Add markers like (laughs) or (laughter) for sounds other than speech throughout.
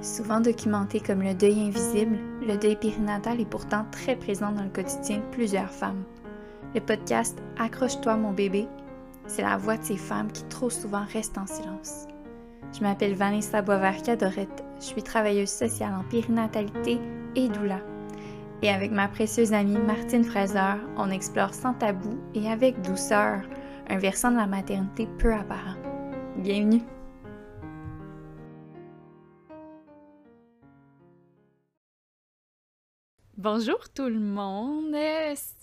Souvent documenté comme le deuil invisible, le deuil périnatal est pourtant très présent dans le quotidien de plusieurs femmes. Le podcast Accroche-toi mon bébé, c'est la voix de ces femmes qui trop souvent restent en silence. Je m'appelle Vanessa Boisvert-Cadorette, je suis travailleuse sociale en périnatalité et doula. Et avec ma précieuse amie Martine Fraser, on explore sans tabou et avec douceur un versant de la maternité peu apparent. Bienvenue! Bonjour tout le monde.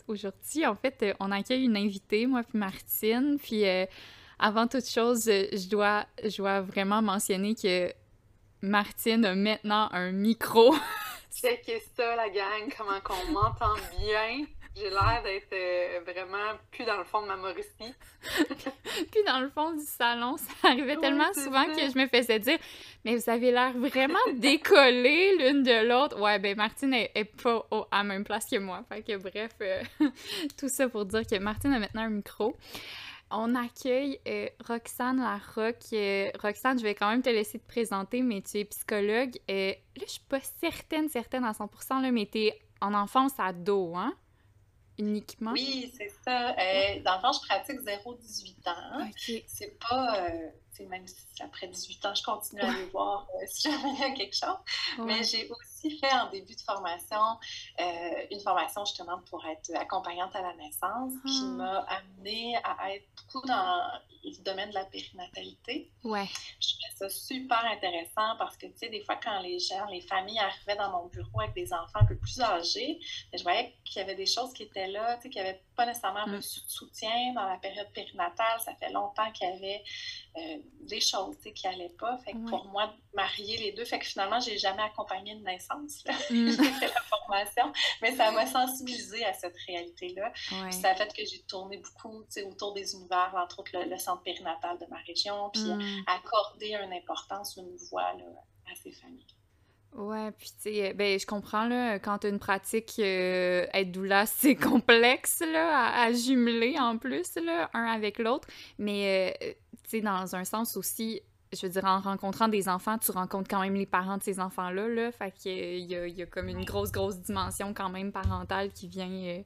Aujourd'hui, en fait, on accueille une invitée, moi puis Martine. Puis euh, avant toute chose, je dois, je dois vraiment mentionner que Martine a maintenant un micro. Checkez ça, la gang, comment qu'on m'entend bien. J'ai l'air d'être euh, vraiment plus dans le fond de ma Mauricie. (laughs) puis dans le fond du salon, ça arrivait tellement souvent que je me faisais dire Mais vous avez l'air vraiment (laughs) décollées l'une de l'autre. Ouais, ben Martine est, pas à la même place que moi. Fait que bref, euh, (laughs) tout ça pour dire que Martine a maintenant un micro. On accueille euh, Roxane Larocque. Roxane, je vais quand même te laisser te présenter, mais tu es psychologue. là, je suis pas certaine, certaine à 100%, là, mais es en enfance ado, hein? Uniquement? Oui, c'est ça. Euh, dans le fond, je pratique 0-18 ans. C'est pas. Euh, même si après 18 ans, je continue à aller voir euh, (laughs) si jamais il y a quelque chose. Mais j'ai aussi fait en début de formation une formation justement pour être accompagnante à la naissance qui ah. m'a amenée à être beaucoup dans le domaine de la périnatalité. Ouais. Je trouvais ça super intéressant parce que, tu sais, des fois, quand les gens, les familles arrivaient dans mon bureau avec des enfants un peu plus âgés, je voyais qu'il y avait des choses qui étaient là, tu sais, qui n'avaient pas nécessairement mm. reçu de soutien dans la période périnatale. Ça fait longtemps qu'il y avait euh, des choses, tu sais, qui n'allaient pas. Fait que pour moi, marier les deux, fait que finalement, j'ai jamais accompagné de naissance. Mm. (laughs) j'ai fait la formation, mais ça m'a sensibilisée à cette réalité-là. ça a fait que j'ai tourné beaucoup, autour des univers, entre autres le, centre périnatal de ma région, puis mm. accorder une importance, une voix là, à ces familles. Ouais, puis tu sais, ben je comprends là, quand une pratique euh, être doula, (laughs) c'est complexe là, à, jumeler en plus là, un avec l'autre, mais euh, tu sais, dans un sens aussi, je veux dire, en rencontrant des enfants, tu rencontres quand même les parents de ces enfants-là, là, fait qu'il y a, y a comme une grosse, grosse dimension quand même parentale qui vient, euh,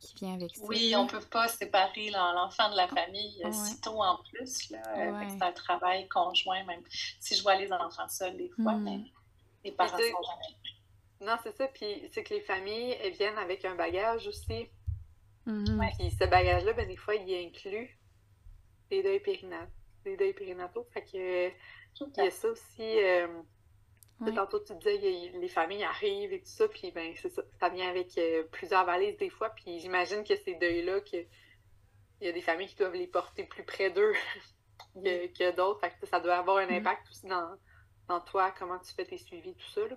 qui vient avec ça. Oui, on peut pas séparer l'enfant de la famille ouais. si tôt en plus, là, c'est un travail conjoint, même si je vois les enfants seuls des fois, hmm. mais les parents sont jamais Non, c'est ça. Puis c'est que les familles, elles viennent avec un bagage aussi. Mm-hmm. Puis ce bagage-là, ben, des fois, il inclut les deuils périnataux. Les deuils périnataux. Fait que il y a ça aussi. Euh, Tantôt, tu disais, les familles arrivent et tout ça, puis ben, c'est ça. Ça vient avec euh, plusieurs valises des fois, puis j'imagine que ces deuils-là, que il y a des familles qui doivent les porter plus près d'eux (laughs) que, que d'autres. Fait que ça doit avoir un mm-hmm. impact aussi dans, dans toi, comment tu fais tes suivis, tout ça? Là?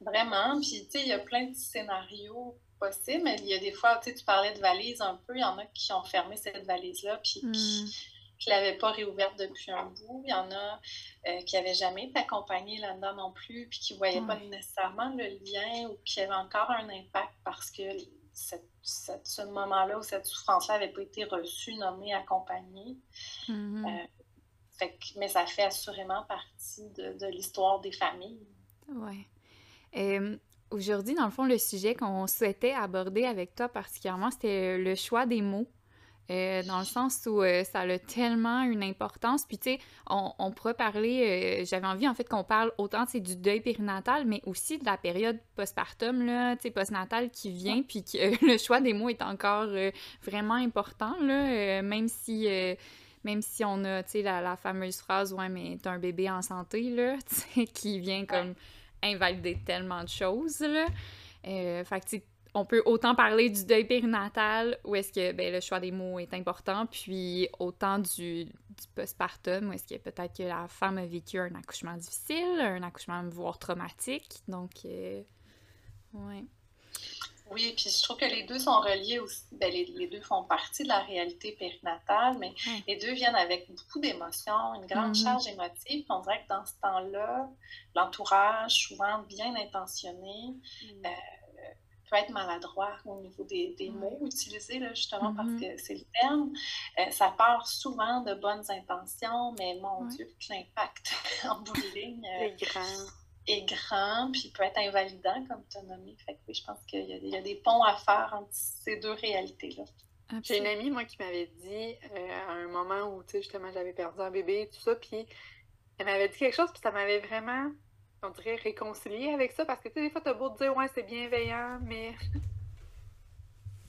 Vraiment. Puis, tu sais, il y a plein de scénarios possibles, mais il y a des fois, tu sais, tu parlais de valises un peu, il y en a qui ont fermé cette valise-là, puis qui ne l'avaient pas réouverte depuis un bout. Il y en a euh, qui n'avaient jamais été accompagnés là-dedans non plus, puis qui ne voyaient pas nécessairement le lien ou qui avaient encore un impact parce que ce moment-là ou cette souffrance-là n'avait pas été reçue, nommée, accompagnée. Mm-hmm. Euh, mais ça fait assurément partie de, l'histoire des familles. Oui. Aujourd'hui, dans le fond, le sujet qu'on souhaitait aborder avec toi particulièrement, c'était le choix des mots. Euh, dans le sens où euh, ça a tellement une importance. Puis, tu sais, on, on, pourrait parler, euh, j'avais envie en fait qu'on parle autant du deuil périnatal, mais aussi de la période postpartum, là, tu sais, postnatal qui vient, puis que (laughs) le choix des mots est encore vraiment important, là, même si même si on a, tu sais, la, fameuse phrase « Ouais, mais t'as un bébé en santé », là, (laughs) qui vient comme invalider tellement de choses, là. Euh, fait que, on peut autant parler du deuil périnatal, où est-ce que ben, le choix des mots est important, puis autant du, du postpartum, où est-ce que peut-être que la femme a vécu un accouchement difficile, un accouchement voire traumatique. Donc, euh, ouais. Oui, puis je trouve que les deux sont reliés aussi. Ben, les, deux font partie de la réalité périnatale, mais les deux viennent avec beaucoup d'émotions, une grande mm-hmm. charge émotive. On dirait que dans ce temps-là, l'entourage, souvent bien intentionné, mm. euh, peut être maladroit au niveau des, des mots utilisés, là, justement, parce Mm-hmm. que c'est le terme. Euh, ça part souvent de bonnes intentions, mais mon Ouais. Dieu, l'impact (laughs) en bout de ligne euh, C'est grand. est grand, puis peut être invalidant, comme tu as nommé. Fait que oui, je pense qu'il y, a- il y a des ponts à faire entre ces deux réalités-là. J'ai une amie, moi, qui m'avait dit euh, à un moment où, tu sais, justement, j'avais perdu un bébé et tout ça, puis elle m'avait dit quelque chose, puis ça m'avait vraiment, on dirait, réconcilié avec ça, parce que, tu sais, des fois, t'as beau te dire, ouais, c'est bienveillant, mais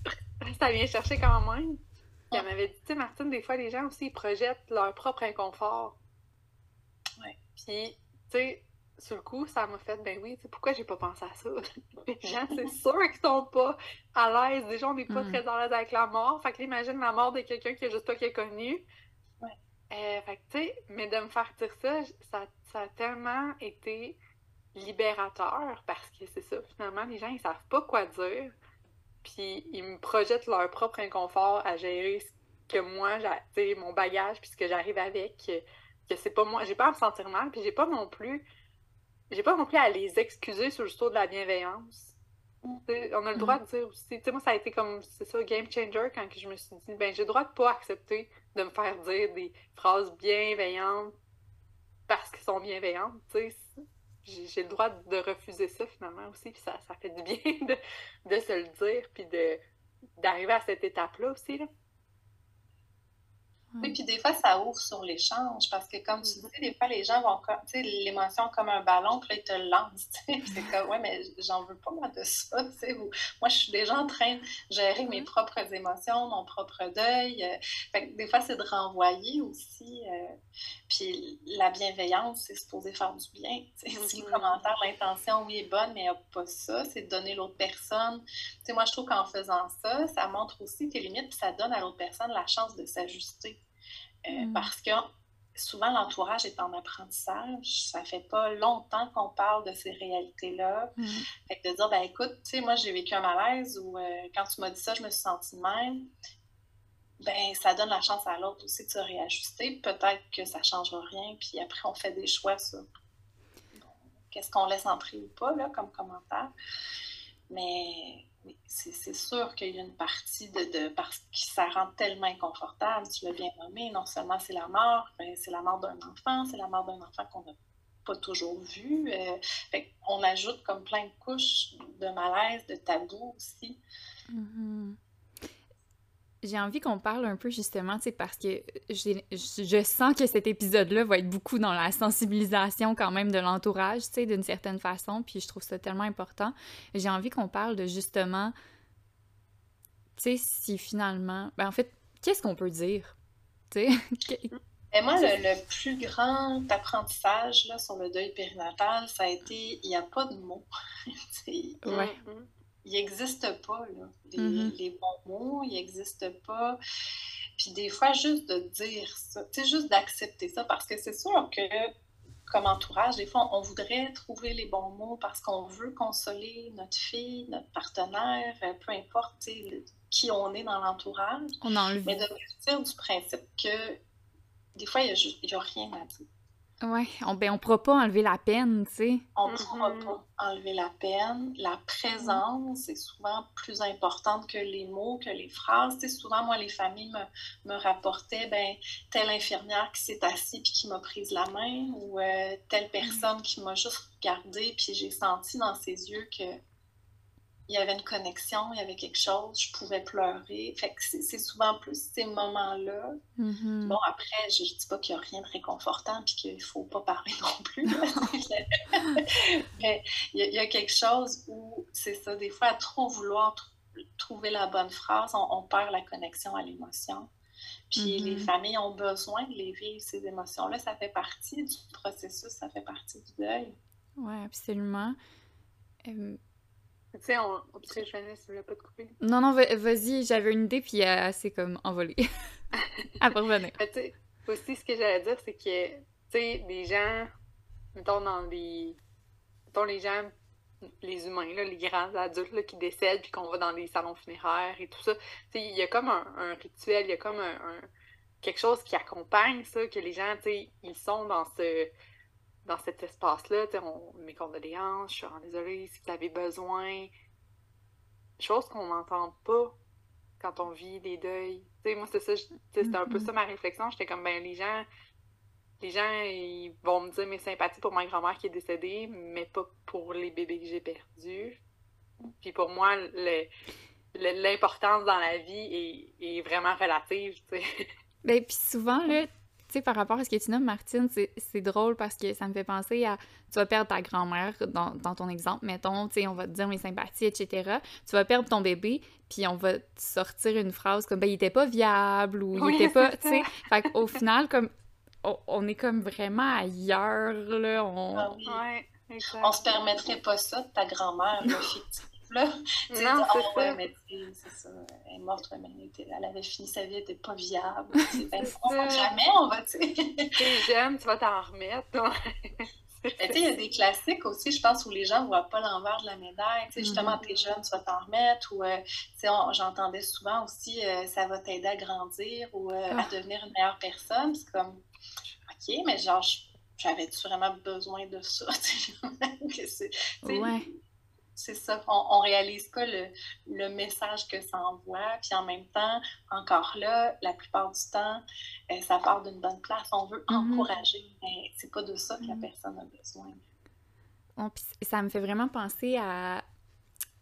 (laughs) ça vient chercher quand même. Puis elle m'avait dit, tu sais, Martine, des fois, les gens aussi, ils projettent leur propre inconfort. Ouais. Puis, tu sais, sur le coup, ça m'a fait, ben oui, tu sais, pourquoi j'ai pas pensé à ça? (laughs) les gens, c'est (laughs) sûr qu'ils sont pas à l'aise. Déjà, on n'est pas Mm. très à l'aise avec la mort. Fait que là, imagine la mort de quelqu'un qui est juste toi qui est connu. Euh, fait que, tu sais, mais de me faire dire ça, ça, ça a tellement été libérateur parce que c'est ça, finalement, les gens, ils savent pas quoi dire. Puis ils me projettent leur propre inconfort à gérer ce que moi, j'ai, tu mon bagage, puis ce que j'arrive avec, que, que c'est pas moi. J'ai pas à me sentir mal, puis j'ai pas non plus. J'ai pas non plus à les excuser sur le saut de la bienveillance. On a le droit de dire aussi. Tu sais, moi, ça a été comme, c'est ça, game changer quand je me suis dit, ben, j'ai le droit de pas accepter de me faire dire des phrases bienveillantes parce qu'elles sont bienveillantes. Tu sais, j'ai le droit de refuser ça finalement aussi, puis ça, ça fait du bien (laughs) de, de se le dire, puis d'arriver à cette étape-là aussi. Là. Oui, puis des fois, ça ouvre sur l'échange parce que, comme tu dis, des fois, les gens vont, tu sais, l'émotion comme un ballon, puis là, ils te le lancent. tu sais. Puis c'est comme, ouais, mais j'en veux pas, moi, de ça, tu sais. ou, Moi, je suis déjà en train de gérer mes propres émotions, mon propre deuil. euh, Fait que des fois, c'est de renvoyer aussi. euh, Puis la bienveillance, c'est supposé faire du bien. sais. Si le commentaire, l'intention, oui, est bonne, mais il n'y a pas ça, c'est de donner l'autre personne. Tu sais, moi, je trouve qu'en faisant ça, ça montre aussi tes limites, puis ça donne à l'autre personne la chance de s'ajuster. Euh, Mm. Parce que souvent, l'entourage est en apprentissage. Ça fait pas longtemps qu'on parle de ces réalités-là. Mm. Fait que de dire, ben écoute, tu sais, moi, j'ai vécu un malaise ou euh, quand tu m'as dit ça, je me suis sentie de même. Ben, ça donne la chance à l'autre aussi de se réajuster. Peut-être que ça changera rien, puis après, on fait des choix sur qu'est-ce qu'on laisse entrer ou pas, là, comme commentaire. Mais oui, c'est sûr qu'il y a une partie de, de parce que ça rend tellement inconfortable, tu l'as bien nommé, non seulement c'est la mort, c'est la mort d'un enfant, c'est la mort d'un enfant qu'on n'a pas toujours vu. Euh, fait on ajoute comme plein de couches de malaise, de tabou aussi. Mhm. J'ai envie qu'on parle un peu justement, tu sais, parce que j'ai- je je sens que cet épisode-là va être beaucoup dans la sensibilisation quand même de l'entourage, tu sais, d'une certaine façon, puis je trouve ça tellement important. J'ai envie qu'on parle de justement, tu sais, si finalement, ben en fait, qu'est-ce qu'on peut dire, tu sais? (laughs) Que- Et moi, le, le plus grand apprentissage là, sur le deuil périnatal, ça a été il n'y a pas de mots. (laughs) Ouais. Il n'existe pas, là. Les, les bons mots, il n'existe pas. Puis des fois, juste de dire ça, tu sais, juste d'accepter ça, parce que c'est sûr que, comme entourage, des fois, on voudrait trouver les bons mots parce qu'on veut consoler notre fille, notre partenaire, euh, peu importe, qui on est dans l'entourage, On enlève. mais de partir du principe que des fois, il n'y a, a rien à dire. Ouais, on, ben on pourra pas enlever la peine, tu sais. On ne pourra pas enlever la peine. La présence est souvent plus importante que les mots, que les phrases. Tu sais, souvent, moi, les familles me, me rapportaient ben, telle infirmière qui s'est assise puis qui m'a prise la main ou euh, telle personne qui m'a juste regardée puis j'ai senti dans ses yeux que il y avait une connexion, il y avait quelque chose, je pouvais pleurer. Fait que c'est souvent plus ces moments-là Mhm. Bon, après, je ne dis pas qu'il n'y a rien de réconfortant puis qu'il ne faut pas parler (laughs) non plus. Mais il y, a- il y a quelque chose où, c'est ça, des fois, à trop vouloir tr- trouver la bonne phrase, on, on perd la connexion à l'émotion. Puis Mhm. les familles ont besoin de les vivre, ces émotions-là. Ça fait partie du processus, ça fait partie du deuil. Ouais, absolument. Euh, Tu sais, on... tu sais, je voulais pas te couper. Non, non, va- vas-y, j'avais une idée, puis elle s'est comme envolée. Après (laughs) revenir. Mais tu sais, aussi, ce que j'allais dire, c'est que, tu sais, les gens, mettons, dans les. Mettons, les gens, les humains, là, les grands adultes là, qui décèdent, puis qu'on va dans les salons funéraires et tout ça, tu sais, il y a comme un, un rituel, il y a comme un, un- quelque chose qui accompagne ça, que les gens, tu sais, ils sont dans ce. Dans cet espace-là, on, mes condoléances, je suis vraiment désolée si vous avez besoin. chose qu'on n'entend pas quand on vit des deuils. Tu sais, moi, c'est ça, c'était un peu ça ma réflexion. J'étais comme, ben, les gens, les gens, ils vont me dire mes sympathies pour ma grand-mère qui est décédée, mais pas pour les bébés que j'ai perdus. Puis pour moi, l'importance dans la vie est, est vraiment relative, tu sais. Ben, puis souvent, là, tu sais, par rapport à ce que tu nommes, Martine, c'est drôle parce que ça me fait penser à. Tu vas perdre ta grand-mère dans, dans, ton exemple, mettons, tu sais, on va te dire mes sympathies, etc. Tu vas perdre ton bébé, puis on va te sortir une phrase comme, ben, il était pas viable ou il était pas. Tu sais, fait qu'au final, comme. On, est comme vraiment ailleurs, là. On... Ah on se permettrait pas ça de ta grand-mère, là. Non, c'est ça. mais c'est ça. Elle est morte, mais elle, avait fini sa vie, elle n'était pas viable. (laughs) Ben, on va jamais, on va, tu. (laughs) T'es jeune, tu vas t'en remettre. (laughs) tu sais, il y a des classiques aussi, je pense, où les gens ne voient pas l'envers de la médaille. Tu sais, justement, mm-hmm. t'es jeune, tu vas t'en remettre. Ou, euh, tu sais, j'entendais souvent aussi, euh, ça va t'aider à grandir ou euh, à ah. devenir une meilleure personne. C'est comme, OK, mais genre, j'avais-tu vraiment besoin de ça? ouais c'est ça, on, réalise pas le, message que ça envoie. Puis en même temps, encore là, la plupart du temps, euh, ça part d'une bonne place. On veut mm-hmm. encourager, mais c'est pas de ça que la mm-hmm. personne a besoin. ça me fait vraiment penser à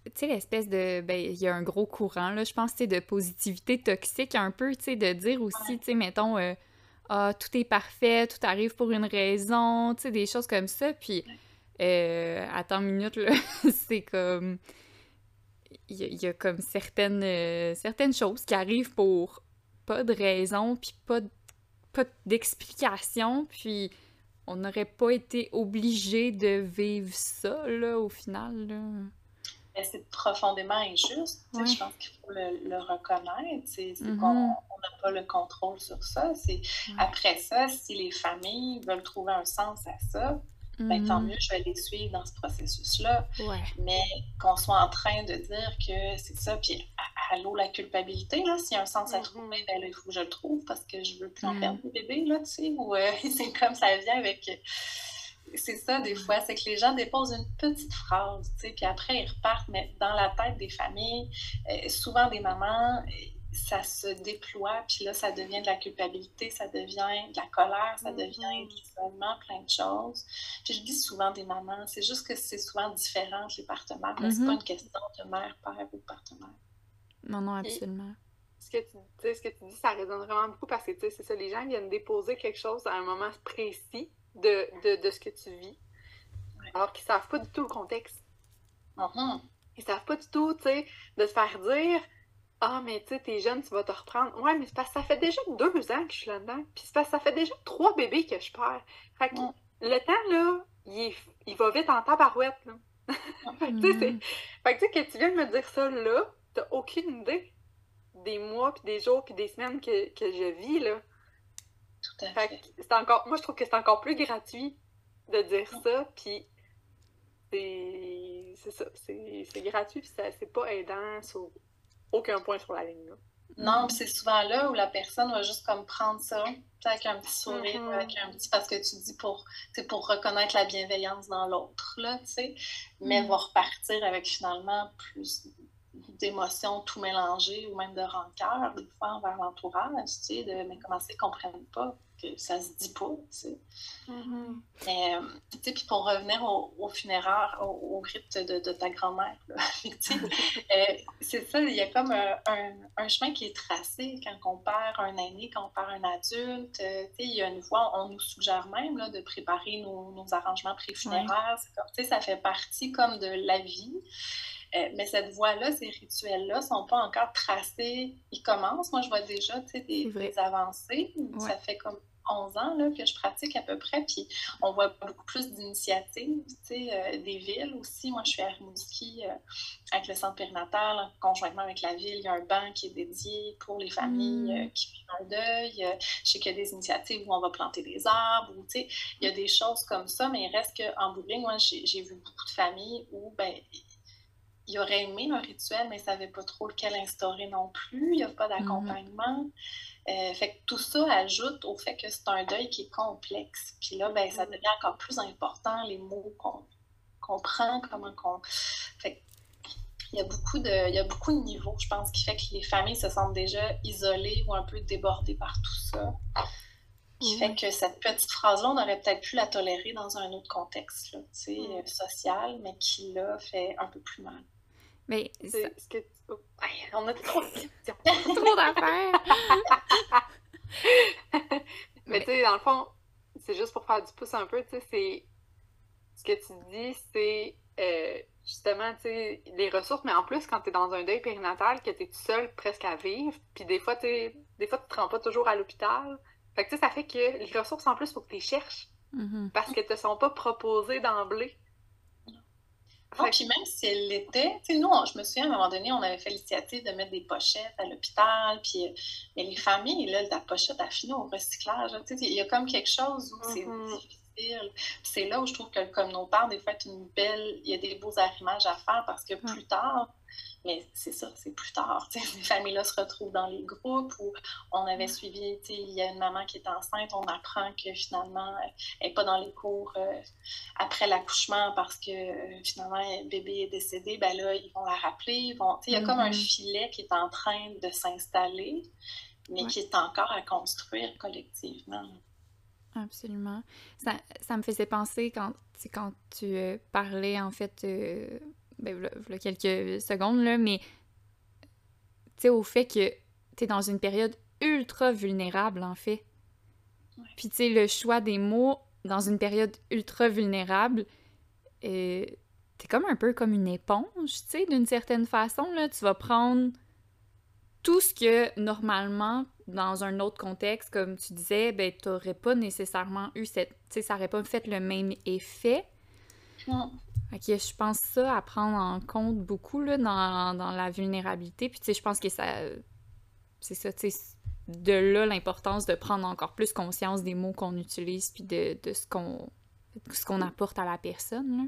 tu sais, l'espèce de. Ben, il y a un gros courant, là, je pense, tu sais, de positivité toxique, un peu, tu sais, de dire aussi, tu sais, mettons, euh, ah, tout est parfait, tout arrive pour une raison, tu sais, des choses comme ça. Puis, euh, attends une minute, (laughs) c'est comme... Il y, a comme certaines, euh, certaines choses qui arrivent pour pas de raison, puis pas, pas d'explication, puis on n'aurait pas été obligé de vivre ça, là, au final, là. C'est profondément injuste. Je pense qu'il faut le, reconnaître. C'est mm-hmm. qu'on n'a pas le contrôle sur ça. C'est Après ça, si les familles veulent trouver un sens à ça, ben, tant mhm. mieux, je vais les suivre dans ce processus-là. Mais qu'on soit en train de dire que c'est ça, puis allô, la culpabilité, là, s'il y a un sens à trouver, ben il faut que je le trouve parce que je veux plus en perdre des bébés, là, tu sais, ou euh, (laughs) c'est comme ça vient avec... C'est ça, des fois, c'est que les gens déposent une petite phrase, tu sais, puis après, ils repartent, mais dans la tête des familles, euh, souvent des mamans, ça se déploie, puis là, ça devient de la culpabilité, ça devient de la colère, ça devient mm-hmm. de l'isolement, plein de choses. Puis je dis souvent des mamans, c'est juste que c'est souvent différent les partenaires, c'est pas mm-hmm. une question de mère, père ou de partenaire. Non, non, absolument. ce que, tu, ce que tu dis, ça résonne vraiment beaucoup parce que, c'est ça, les gens viennent déposer quelque chose à un moment précis de, de, ce que tu vis, alors qu'ils savent pas du tout le contexte. Mm-hmm. Ils savent pas du tout, tu sais, de se faire dire ah, mais tu sais, t'es jeune, tu vas te reprendre. Ouais, mais c'est parce que ça fait déjà deux ans que je suis là-dedans. Puis c'est parce que ça fait déjà trois bébés que je perds. Fait que le temps, là, il, il va vite en tabarouette, là. (laughs) fait que tu sais, que tu viens de me dire ça là, t'as aucune idée des mois, puis des jours, puis des semaines que, que je vis, là. Tout à fait. c'est encore, moi, je trouve que c'est encore plus gratuit de dire ça, puis c'est ça, c'est gratuit, puis c'est pas aidant sur aucun point sur la ligne. Là. Non, c'est souvent là où la personne va juste comme prendre ça, avec un petit sourire, mm-hmm. avec un petit parce que tu dis pour pour reconnaître la bienveillance dans l'autre là, tu sais, mais mm. va repartir avec finalement plus d'émotions tout mélangées ou même de rancœur des fois envers l'entourage, tu sais, de mais comment c'est qu'ils comprennent pas que ça se dit pas, tu sais? Mm-hmm. Mais, euh, tu sais, puis pour revenir au, au funéraire, au, rite de, de ta grand-mère, (laughs) (laughs) euh, c'est ça, il y a comme un, un, chemin qui est tracé quand on perd un aîné, quand on perd un adulte. Euh, tu sais, il y a une voie, on nous suggère même là, de préparer nos, nos arrangements pré-funéraires. Tu sais, ça fait partie comme de la vie. Mais cette voie-là, ces rituels-là sont pas encore tracés. Ils commencent. Moi, je vois déjà des, des avancées. Ça fait comme 11 ans là, que je pratique à peu près, puis on voit beaucoup plus d'initiatives, euh, des villes aussi. Moi, je suis à Rimouski euh, avec le centre périnatal, conjointement avec la ville. Il y a un banc qui est dédié pour les familles euh, mm. qui vivent un deuil. je sais qu'il y a des initiatives où on va planter des arbres, ou, il y a des choses comme ça, mais il reste qu'en Bourgogne, moi, j'ai vu beaucoup de familles où, ben, il aurait aimé un rituel, mais ne savait pas trop lequel instaurer non plus. Il n'y a pas d'accompagnement. Euh, fait que tout ça ajoute au fait que c'est un deuil qui est complexe. Puis là, ben, ça mm. devient encore plus important, les mots qu'on prend, comment qu'on. Fait il y a beaucoup de, il y a beaucoup de niveaux, je pense, qui fait que les familles se sentent déjà isolées ou un peu débordées par tout ça. Qui fait que cette petite phrase-là, on aurait peut-être pu la tolérer dans un autre contexte, là, mm. social, mais qui, là, fait un peu plus mal. Mais c'est ce que... Oh, on a trop de questions. (laughs) trop d'affaires! (laughs) mais tu sais, dans le fond, c'est juste pour faire du pouce un peu, tu sais, c'est... Ce que tu dis, c'est... Euh, justement, tu sais, les ressources, mais en plus, quand tu es dans un deuil périnatal, que tu es tout seul presque à vivre, puis des fois, tu des fois, tu te rends pas toujours à l'hôpital. Fait que, tu sais, ça fait que les ressources, en plus, faut que tu les cherches. Mm-hmm. Parce qu'elles te sont pas proposées d'emblée. Ah, puis même si elle l'était, tu sais, nous, je me souviens, à un moment donné, on avait fait l'initiative de mettre des pochettes à l'hôpital, puis euh, mais les familles, là, la pochette a fini au recyclage. Tu sais, il y a comme quelque chose où c'est mm-hmm. Difficile c'est là où je trouve que le communautaire, des fois, est une belle. Il y a des beaux arrimages à faire parce que plus tard, mais c'est ça, c'est plus tard. (laughs) Ces familles-là se retrouvent dans les groupes où on avait suivi, il y a une maman qui est enceinte, on apprend que finalement, elle n'est pas dans les cours euh, après l'accouchement parce que euh, finalement, le bébé est décédé. Ben là, ils vont la rappeler. Vont, il y a comme un mm-hmm. filet qui est en train de s'installer, mais qui est encore à construire collectivement. Absolument. Ça, ça, me faisait penser quand, quand tu euh, parlais, en fait, euh, ben, quelques secondes, là, mais au fait que tu es dans une période ultra vulnérable, en fait. Puis, tu sais, le choix des mots dans une période ultra vulnérable, euh, t'es comme un peu comme une éponge, tu sais, d'une certaine façon, là. Tu vas prendre tout ce que, normalement, dans un autre contexte, comme tu disais, ben, t'aurais pas nécessairement eu cette. Tu sais, ça aurait pas fait le même effet. Non. Ok, je pense ça à prendre en compte beaucoup là, dans, dans la vulnérabilité. Puis, tu sais, je pense que ça. C'est ça, tu sais. De là, l'importance de prendre encore plus conscience des mots qu'on utilise, puis de, de ce qu'on ce qu'on apporte à la personne. Là.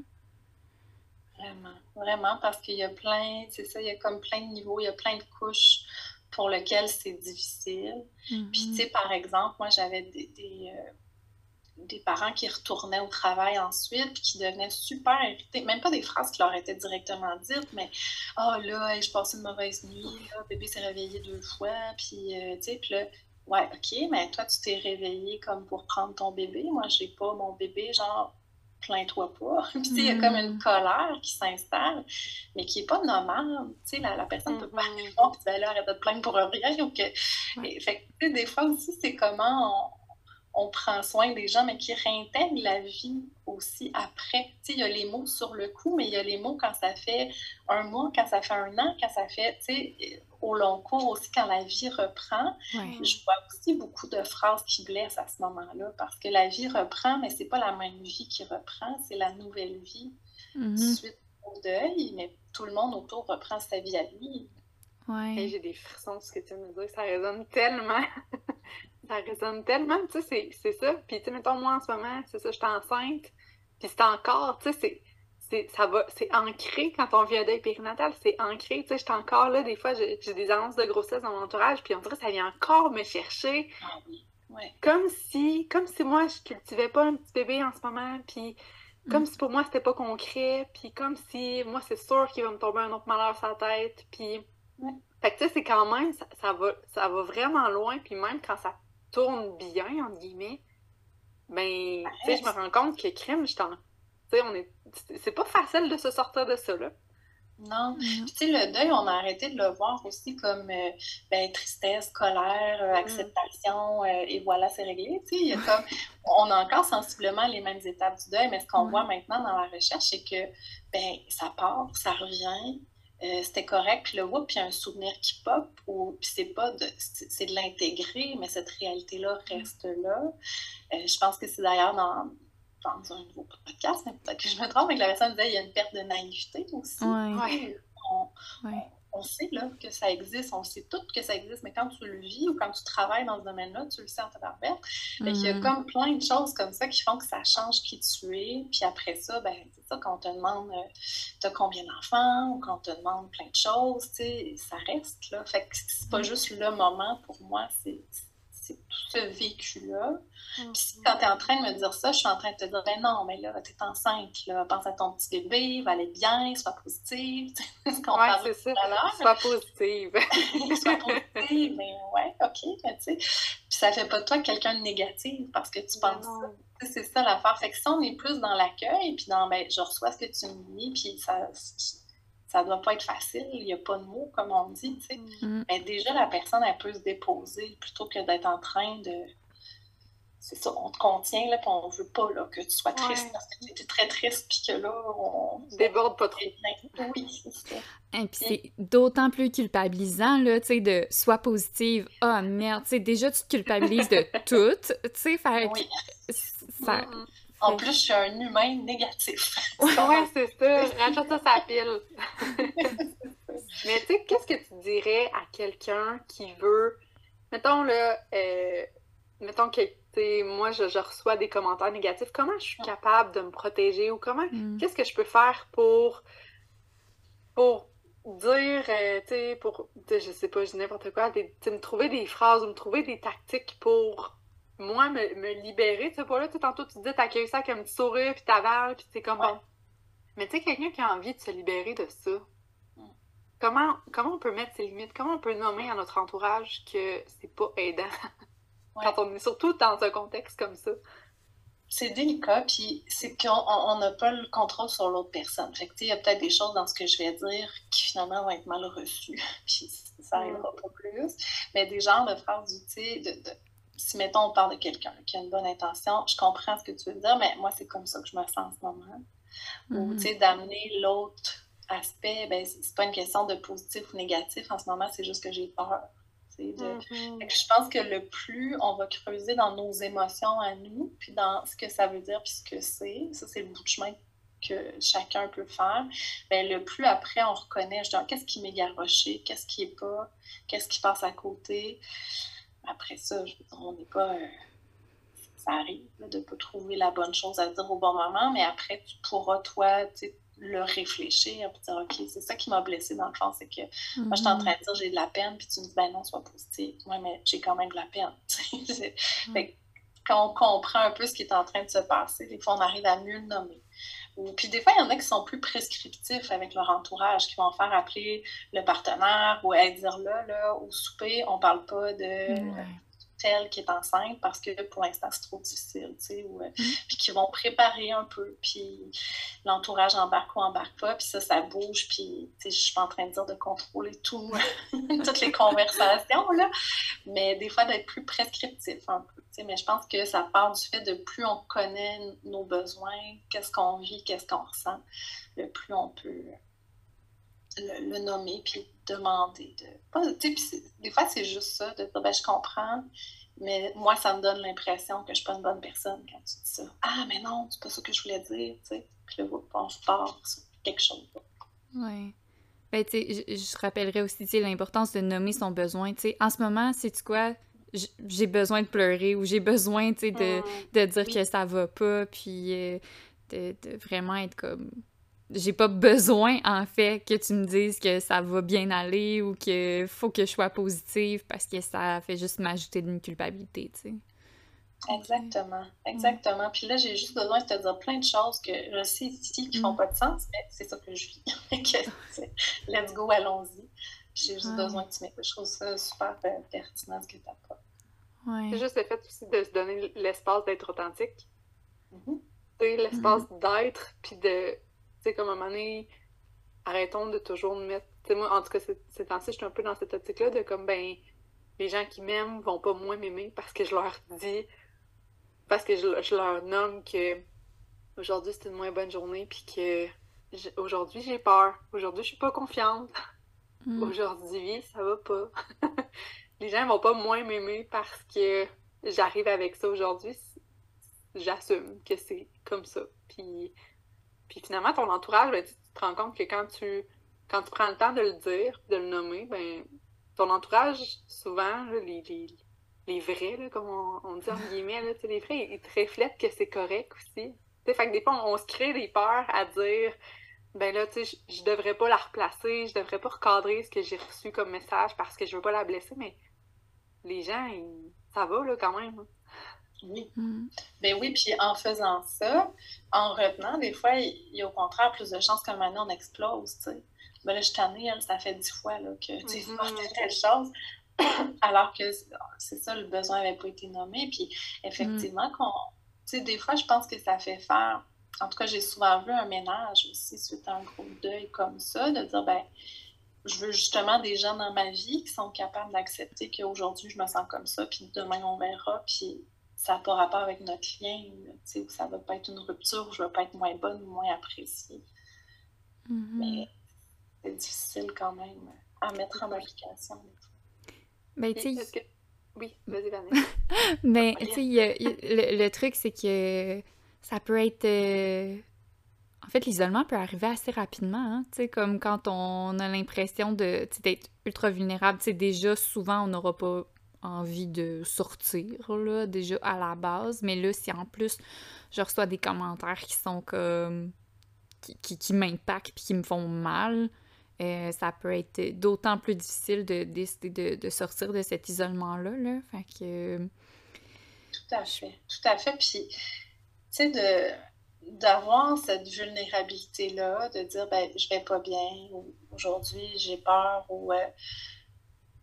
Vraiment, vraiment, parce qu'il y a plein, c'est ça, il y a comme plein de niveaux, il y a plein de couches pour lequel c'est difficile. Puis, tu sais, par exemple, moi, j'avais des, des, euh, parents qui retournaient au travail ensuite, puis qui devenaient super irrités. Même pas des phrases qui leur étaient directement dites, mais « Oh là, je passe une mauvaise nuit, là, bébé s'est réveillé deux fois, puis, euh, tu sais, puis là, ouais, OK, mais toi, tu t'es réveillé comme pour prendre ton bébé. Moi, j'ai pas mon bébé, genre, plains-toi pas. (laughs) Puis, il y a comme une mm. colère qui s'installe, mais qui n'est pas normale. Tu sais, la, la personne ne peut pas aller voir, puis ben là, arrête de te plaindre pour rien. Ou que... fait, des fois aussi, c'est comment on, prend soin des gens, mais qui réintègrent la vie aussi après. Tu sais, il y a les mots sur le coup, mais il y a les mots quand ça fait un mois, quand ça fait un an, quand ça fait, tu sais, au long cours aussi, quand la vie reprend. Je vois aussi beaucoup de phrases qui blessent à ce moment-là, parce que la vie reprend, mais c'est pas la même vie qui reprend, c'est la nouvelle vie mm-hmm. suite au deuil, mais tout le monde autour reprend sa vie à lui. Ouais. J'ai des frissons, ce que tu me dis, ça résonne tellement. (laughs) ça résonne tellement, tu sais, c'est ça. Puis, tu sais, mettons, moi, en ce moment, c'est ça, je suis enceinte, puis c'est encore, tu sais, c'est ça va, c'est ancré quand on vit un deuil périnatal, c'est ancré. Tu sais, j'étais encore là, des fois, j'ai des annonces de grossesse dans mon entourage, puis on dirait que ça vient encore me chercher. Comme si, comme si moi, je cultivais pas un petit bébé en ce moment, puis comme mm. si pour moi, c'était pas concret, puis comme si, moi, c'est sûr qu'il va me tomber un autre malheur sur la tête, puis... Fait que tu sais, c'est quand même, ça, va, ça va vraiment loin, puis même quand ça tourne bien, entre guillemets, ben, tu sais, je me rends compte que crime, je t'en on est... c'est pas facile de se sortir de ça, là. Non. Tu sais, le deuil, on a arrêté de le voir aussi comme euh, ben, tristesse, colère, euh, mm. acceptation, euh, et voilà, c'est réglé. Tu sais, (laughs) on a encore sensiblement les mêmes étapes du deuil, mais ce qu'on voit maintenant dans la recherche, c'est que ben, ça part, ça revient, c'était correct, le whoop, puis il y a un souvenir qui pop, ou puis c'est pas de, c'est de l'intégrer, mais cette réalité-là reste là. je pense que c'est d'ailleurs dans dans un nouveau podcast, mais peut-être que je me trompe, mais que la personne disait qu'il y a une perte de naïveté aussi. On, sait là, que ça existe, on sait tout que ça existe, mais quand tu le vis ou quand tu travailles dans ce domaine-là, tu le sais en tabarouette. mais Il y a mm. comme plein de choses comme ça qui font que ça change qui tu es. Puis après ça, ben, c'est ça, quand on te demande euh, t'as combien d'enfants ou quand on te demande plein de choses, ça reste là. Fait que c'est pas mm. juste le moment pour moi, c'est tout ce vécu-là. Puis si quand tu es en train de me dire ça, je suis en train de te dire, ben non, mais là, tu es enceinte, là, pense à ton petit bébé, va aller bien, sois positive. (laughs) ce qu'on ouais, c'est ça. Sois positive. (laughs) sois positive, mais ouais, ok, mais tu sais. Puis ça fait pas de toi quelqu'un de négatif parce que tu penses ça. C'est ça l'affaire. Fait que si on est plus dans l'accueil, puis dans, ben, je reçois ce que tu me dis, puis ça ça doit pas être facile, il n'y a pas de mots, comme on dit, tu sais. Mm. Mais déjà, la personne, elle peut se déposer plutôt que d'être en train de. C'est ça, on te contient, là, puis on veut pas là, que tu sois triste parce que tu es très triste, puis que là, on. Déborde pas trop. Oui, c'est ça. Et puis c'est d'autant plus culpabilisant, là, tu sais, de soit positive, ah oh, merde, tu sais, déjà tu te culpabilises de (laughs) tout, tu sais, faire. Oui. Ça. Mm-hmm. En plus, je suis un humain négatif. (laughs) ouais, c'est ça. Rajoute ça sa pile. (laughs) Mais tu sais, qu'est-ce que tu dirais à quelqu'un qui veut. Mettons, là, euh, mettons que moi, je, reçois des commentaires négatifs. Comment je suis capable de me protéger ou comment. Mm. Qu'est-ce que je peux faire pour. pour dire, euh, tu sais, pour. Je sais pas, je dis n'importe quoi, me trouver des phrases ou me trouver des tactiques pour moi, me, me libérer de ce poids-là. Tu tantôt, tu dis, t'accueilles ça avec un petit sourire, puis t'avales, puis c'est comme... Mais tu sais, quelqu'un qui a envie de se libérer de ça, mm. comment, comment on peut mettre ses limites? Comment on peut nommer à notre entourage que c'est pas aidant? (laughs) Quand on est surtout dans un contexte comme ça. C'est délicat, puis c'est qu'on n'a pas le contrôle sur l'autre personne. Fait que, il y a peut-être des choses dans ce que je vais dire qui finalement vont être mal reçues, (laughs) puis ça n'arrivera mm. pas plus. Mais des genres de phrases du, de, de si, mettons, on parle de quelqu'un qui a une bonne intention, je comprends ce que tu veux dire, mais moi, c'est comme ça que je me sens en ce moment. Ou, mm-hmm. tu sais, d'amener l'autre aspect, ben, c'est pas une question de positif ou négatif. En ce moment, c'est juste que j'ai peur. Mm-hmm. Je pense que le plus on va creuser dans nos émotions à nous, puis dans ce que ça veut dire, puis ce que c'est, ça, c'est le bout de chemin que chacun peut faire, bien, le plus après on reconnaît, je dis, qu'est-ce qui m'est garoché, qu'est-ce qui est pas, qu'est-ce qui passe à côté? Après ça, je on n'est pas. Euh, ça arrive de ne pas trouver la bonne chose à dire au bon moment, mais après, tu pourras, toi, le réfléchir et dire OK, c'est ça qui m'a blessé dans le fond, c'est que moi, je suis en train de dire j'ai de la peine, puis tu me dis ben non, sois positif. Oui, mais j'ai quand même de la peine. (laughs) quand on comprend un peu ce qui est en train de se passer, des fois, on arrive à mieux le nommer. Puis des fois, il y en a qui sont plus prescriptifs avec leur entourage, qui vont faire appeler le partenaire ou dire là, là, au souper, on parle pas de telle qui est enceinte parce que pour l'instant, c'est trop difficile, tu sais, ou, euh, mm-hmm. puis qui vont préparer un peu, puis l'entourage embarque ou embarque pas, puis ça, ça bouge, puis, tu sais, je suis pas en train de dire de contrôler tout, (laughs) toutes les conversations, là, mais des fois, d'être plus prescriptif un peu mais je pense que ça part du fait de plus on connaît nos besoins, qu'est-ce qu'on vit, qu'est-ce qu'on ressent, le plus on peut le, nommer puis demander de. des fois, c'est juste ça, de dire ben, je comprends, mais moi, ça me donne l'impression que je ne suis pas une bonne personne quand tu dis ça. Ah, mais non, c'est pas ça que je voulais dire, tu. Puis là, on part sur quelque chose. Oui. Ben, tu sais, je, je rappellerais aussi, l'importance de nommer son besoin. Tu sais, en ce moment, c'est quoi? j'ai besoin de pleurer ou j'ai besoin, tu sais, de, mm. de, dire que ça va pas, puis euh, de, de, vraiment être comme... J'ai pas besoin, en fait, que tu me dises que ça va bien aller ou qu'il faut que je sois positive parce que ça fait juste m'ajouter d'une culpabilité, tu sais. Exactement, exactement. Puis là, j'ai juste besoin de te dire plein de choses que je sais ici qui font mm. pas de sens, mais c'est ça que je vis. (laughs) let's go, allons-y. J'ai juste besoin que tu m'écoutes. Je trouve ça super euh, pertinent ce que tu pas. C'est juste le fait aussi de se donner l'espace d'être authentique. Mm-hmm. L'espace mm-hmm. d'être, puis de. Tu sais, comme à un moment donné, arrêtons de toujours mettre. Moi, en tout cas, ces temps-ci, je suis un peu dans cette optique-là de comme, ben, les gens qui m'aiment vont pas moins m'aimer parce que je leur dis. Parce que je, je leur nomme que aujourd'hui, c'est une moins bonne journée, puis que aujourd'hui, j'ai peur. Aujourd'hui, je suis pas confiante. Mm. Aujourd'hui, ça va pas. (laughs) les gens vont pas moins m'aimer parce que j'arrive avec ça aujourd'hui. J'assume que c'est comme ça. Puis, puis finalement, ton entourage, ben, tu, te rends compte que quand tu, quand tu prends le temps de le dire, de le nommer, ben, ton entourage, souvent, les, les, les, vrais, comme on, dit en guillemets, là, les vrais, ils te reflètent que c'est correct aussi. fait que des fois, on se crée des peurs à dire ben là, tu sais, je devrais pas la replacer, je devrais pas recadrer ce que j'ai reçu comme message parce que je veux pas la blesser, mais les gens, ça va, là, quand même. Oui. Mm. Ben oui, puis en faisant ça, en retenant, des fois, il y a au contraire plus de chances qu'un moment on explose, tu sais. Ben là, je ai, elle, ça fait dix fois là, que tu sais, mm telle chose. (coughs) Alors que c'est ça, le besoin n'avait pas été nommé. Puis effectivement, qu'on, tu sais, des fois, je pense que ça fait faire. En tout cas, j'ai souvent vu un ménage aussi suite à un gros deuil comme ça, de dire, ben, je veux justement des gens dans ma vie qui sont capables d'accepter qu'aujourd'hui, je me sens comme ça, puis demain, on verra, puis ça n'a pas rapport avec notre lien, tu sais, ça ne va pas être une rupture, où je ne vais pas être moins bonne ou moins appréciée. Mm-hmm. Mais c'est difficile quand même à mettre en application. Ben, tu sais. Oui, vas-y, Mais, tu sais, (laughs) le, truc, c'est que ça peut être. Euh, en fait, l'isolement peut arriver assez rapidement, hein, tu sais, comme quand on a l'impression de d'être ultra vulnérable. Tu sais, déjà, souvent, on n'aura pas envie de sortir, là, déjà à la base. Mais là, si en plus, je reçois des commentaires qui sont comme. qui, qui, m'impactent puis qui me font mal, euh, ça peut être d'autant plus difficile de décider de, sortir de cet isolement-là. Là. Fait que... Tout à fait. Tout à fait. Puis, tu sais, de, d'avoir cette vulnérabilité-là, de dire, ben, je vais pas bien, ou aujourd'hui, j'ai peur, ou. Euh,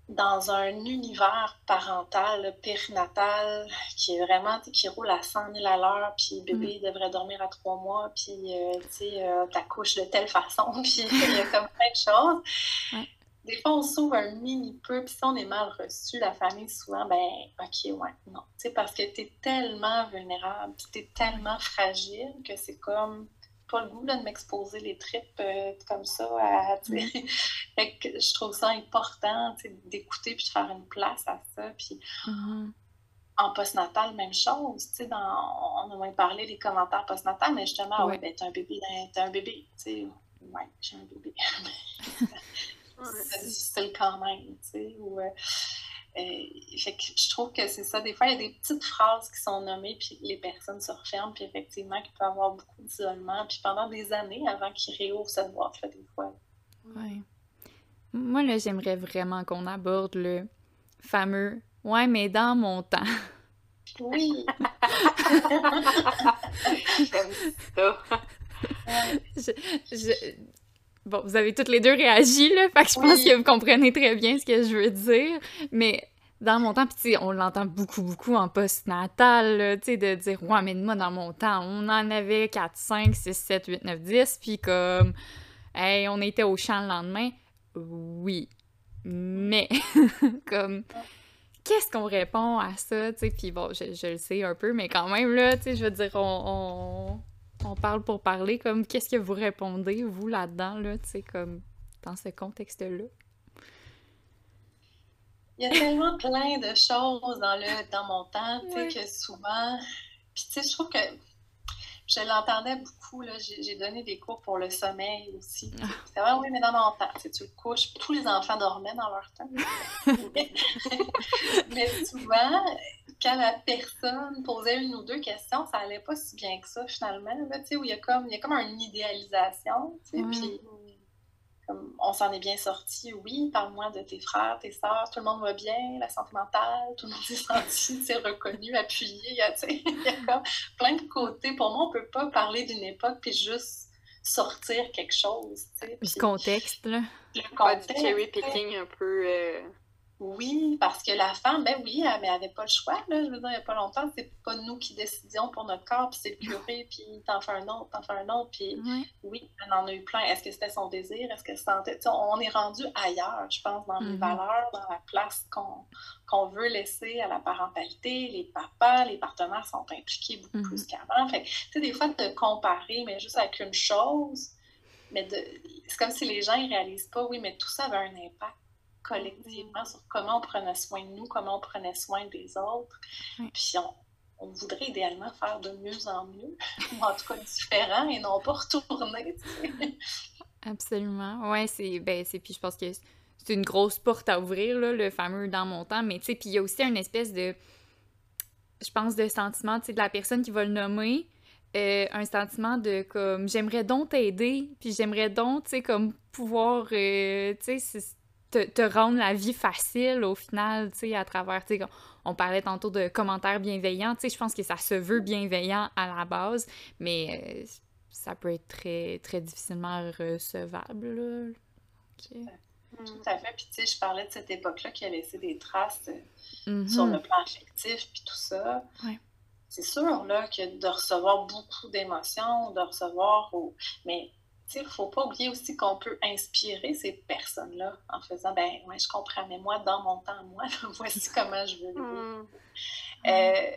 dans un univers parental, périnatal, qui est vraiment, qui roule à 100 000 à l'heure, puis bébé mm. devrait dormir à trois mois, puis, euh, tu sais, euh, t'accouches de telle façon, (laughs) puis il y a comme plein de choses. Des fois, on s'ouvre un mini peu, puis si on est mal reçu, la famille, souvent, ben, OK, ouais, non. Tu sais, parce que t'es tellement vulnérable, puis t'es tellement fragile que c'est comme pas le goût de m'exposer les tripes euh, comme ça. À, (laughs) je trouve ça important d'écouter puis de faire une place à ça. Puis mm-hmm. en postnatal, même chose. Dans, on a moins parlé des commentaires postnatal, mais justement, ouais. ben, t'as un bébé, t'as un bébé. Ouais, j'ai un bébé. (laughs) (laughs) c'est difficile quand même. Ou, euh, fait que je trouve que c'est ça. Des fois, il y a des petites phrases qui sont nommées, puis les personnes se referment, puis effectivement, qu'il peut y avoir beaucoup d'isolement, puis pendant des années avant qu'ils réouvrent cette boîte-là, des fois. Ouais. Moi, là, j'aimerais vraiment qu'on aborde le fameux « Ouais, mais dans mon temps ». Oui! (laughs) (laughs) je, Bon, vous avez toutes les deux réagi, là, fait que je pense que vous comprenez très bien ce que je veux dire. Mais dans mon temps, puis on l'entend beaucoup, beaucoup en post-natal, tu sais, de dire « Ouais, mais moi, dans mon temps, on en avait 4, 5, 6, 7, 8, 9, 10, puis comme... Hey, on était au champ le lendemain. » Oui. Mais, (laughs) comme... Qu'est-ce qu'on répond à ça, tu sais? Puis bon, je, je, le sais un peu, mais quand même, là, tu sais, je veux dire, on on parle pour parler, comme qu'est-ce que vous répondez, vous, là-dedans, là, tu sais, comme dans ce contexte-là? Il y a tellement plein de choses dans, le, dans mon temps, tu sais, que souvent. Puis, tu sais, je trouve que je l'entendais beaucoup, là. J'ai donné des cours pour le sommeil aussi. Ah. C'est vrai, oui, mais dans mon temps, tu le couches. Tous les enfants dormaient dans leur temps. (laughs) (laughs) mais souvent, quand la personne posait une ou deux questions, ça allait pas si bien que ça, finalement. Là, où il y a comme, il y a comme une idéalisation, tu sais, puis on s'en est bien sorti, oui, parle-moi de tes frères, tes sœurs, tout le monde va bien, la santé mentale, tout le monde (laughs) s'est senti, reconnu, appuyé, (laughs) il y a comme plein de côtés. Pour moi, on peut pas parler d'une époque puis juste sortir quelque chose, tu sais. Le contexte, là. Le contexte. cherry picking un peu... Euh, oui, parce que la femme, ben oui, elle n'avait pas le choix. Là, je veux dire, il n'y a pas longtemps, c'est pas nous qui décidions pour notre corps, puis c'est le curé, (laughs) puis t'en fais un autre, t'en fais un autre, puis oui, elle en a eu plein. Est-ce que c'était son désir? Est-ce qu'elle sentait? on est rendu ailleurs, je pense, dans les mm-hmm. valeurs, dans la place qu'on veut laisser à la parentalité. Les papas, les partenaires sont impliqués beaucoup plus mm-hmm. qu'avant. Fait tu sais, des fois, de comparer, mais juste avec une chose, mais c'est comme si les gens ne réalisent pas, oui, mais tout ça avait un impact collectivement sur comment on prenait soin de nous, comment on prenait soin des autres. Puis on, voudrait idéalement faire de mieux en mieux, (laughs) ou en tout cas différent et non pas retourner. (laughs) Absolument. Ouais, c'est. Ben, c'est. Puis je pense que c'est une grosse porte à ouvrir, là, le fameux dans mon temps. Mais tu sais, puis il y a aussi une espèce de. Je pense de sentiment, tu sais, de la personne qui va le nommer. Euh, un sentiment de comme j'aimerais donc t'aider puis j'aimerais donc tu sais comme pouvoir euh, tu sais te, rendre la vie facile au final, tu sais, à travers, tu sais, on parlait tantôt de commentaires bienveillants, tu sais, je pense que ça se veut bienveillant à la base, mais euh, ça peut être très, très difficilement recevable, là. Tout à fait. Puis, tu sais, je parlais de cette époque-là qui a laissé des traces mm-hmm. sur le plan affectif, puis tout ça. C'est sûr, là, que de recevoir beaucoup d'émotions, de recevoir... Mais il ne faut pas oublier aussi qu'on peut inspirer ces personnes-là en faisant ben ouais, je comprends, mais moi, dans mon temps, moi, (laughs) voici comment je veux vivre. Mm. Euh,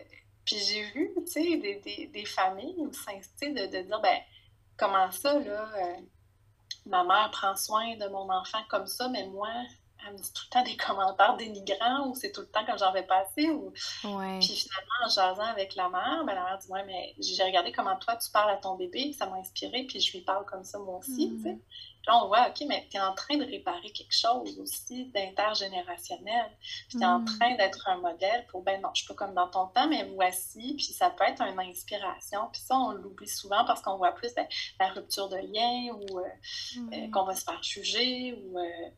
puis j'ai vu, tu sais, des, des, des, familles de, de dire ben comment ça, là, euh, ma mère prend soin de mon enfant comme ça, mais moi, elle me dit tout le temps des (laughs) commentaires dénigrants ou c'est tout le temps quand j'en vais passer. Ou... Puis finalement, en jasant avec la mère, ben, la mère dit Ouais, mais j'ai regardé comment toi tu parles à ton bébé, puis ça m'a inspiré, puis je lui parle comme ça moi aussi. Mm. Puis là, on voit OK, mais tu es en train de réparer quelque chose aussi d'intergénérationnel. Puis tu es en mm. train d'être un modèle pour Ben non, je suis pas comme dans ton temps, mais voici. Puis ça peut être une inspiration. Puis ça, on l'oublie souvent parce qu'on voit plus ben, la rupture de lien ou euh, mm. euh, qu'on va se faire juger ou. Euh,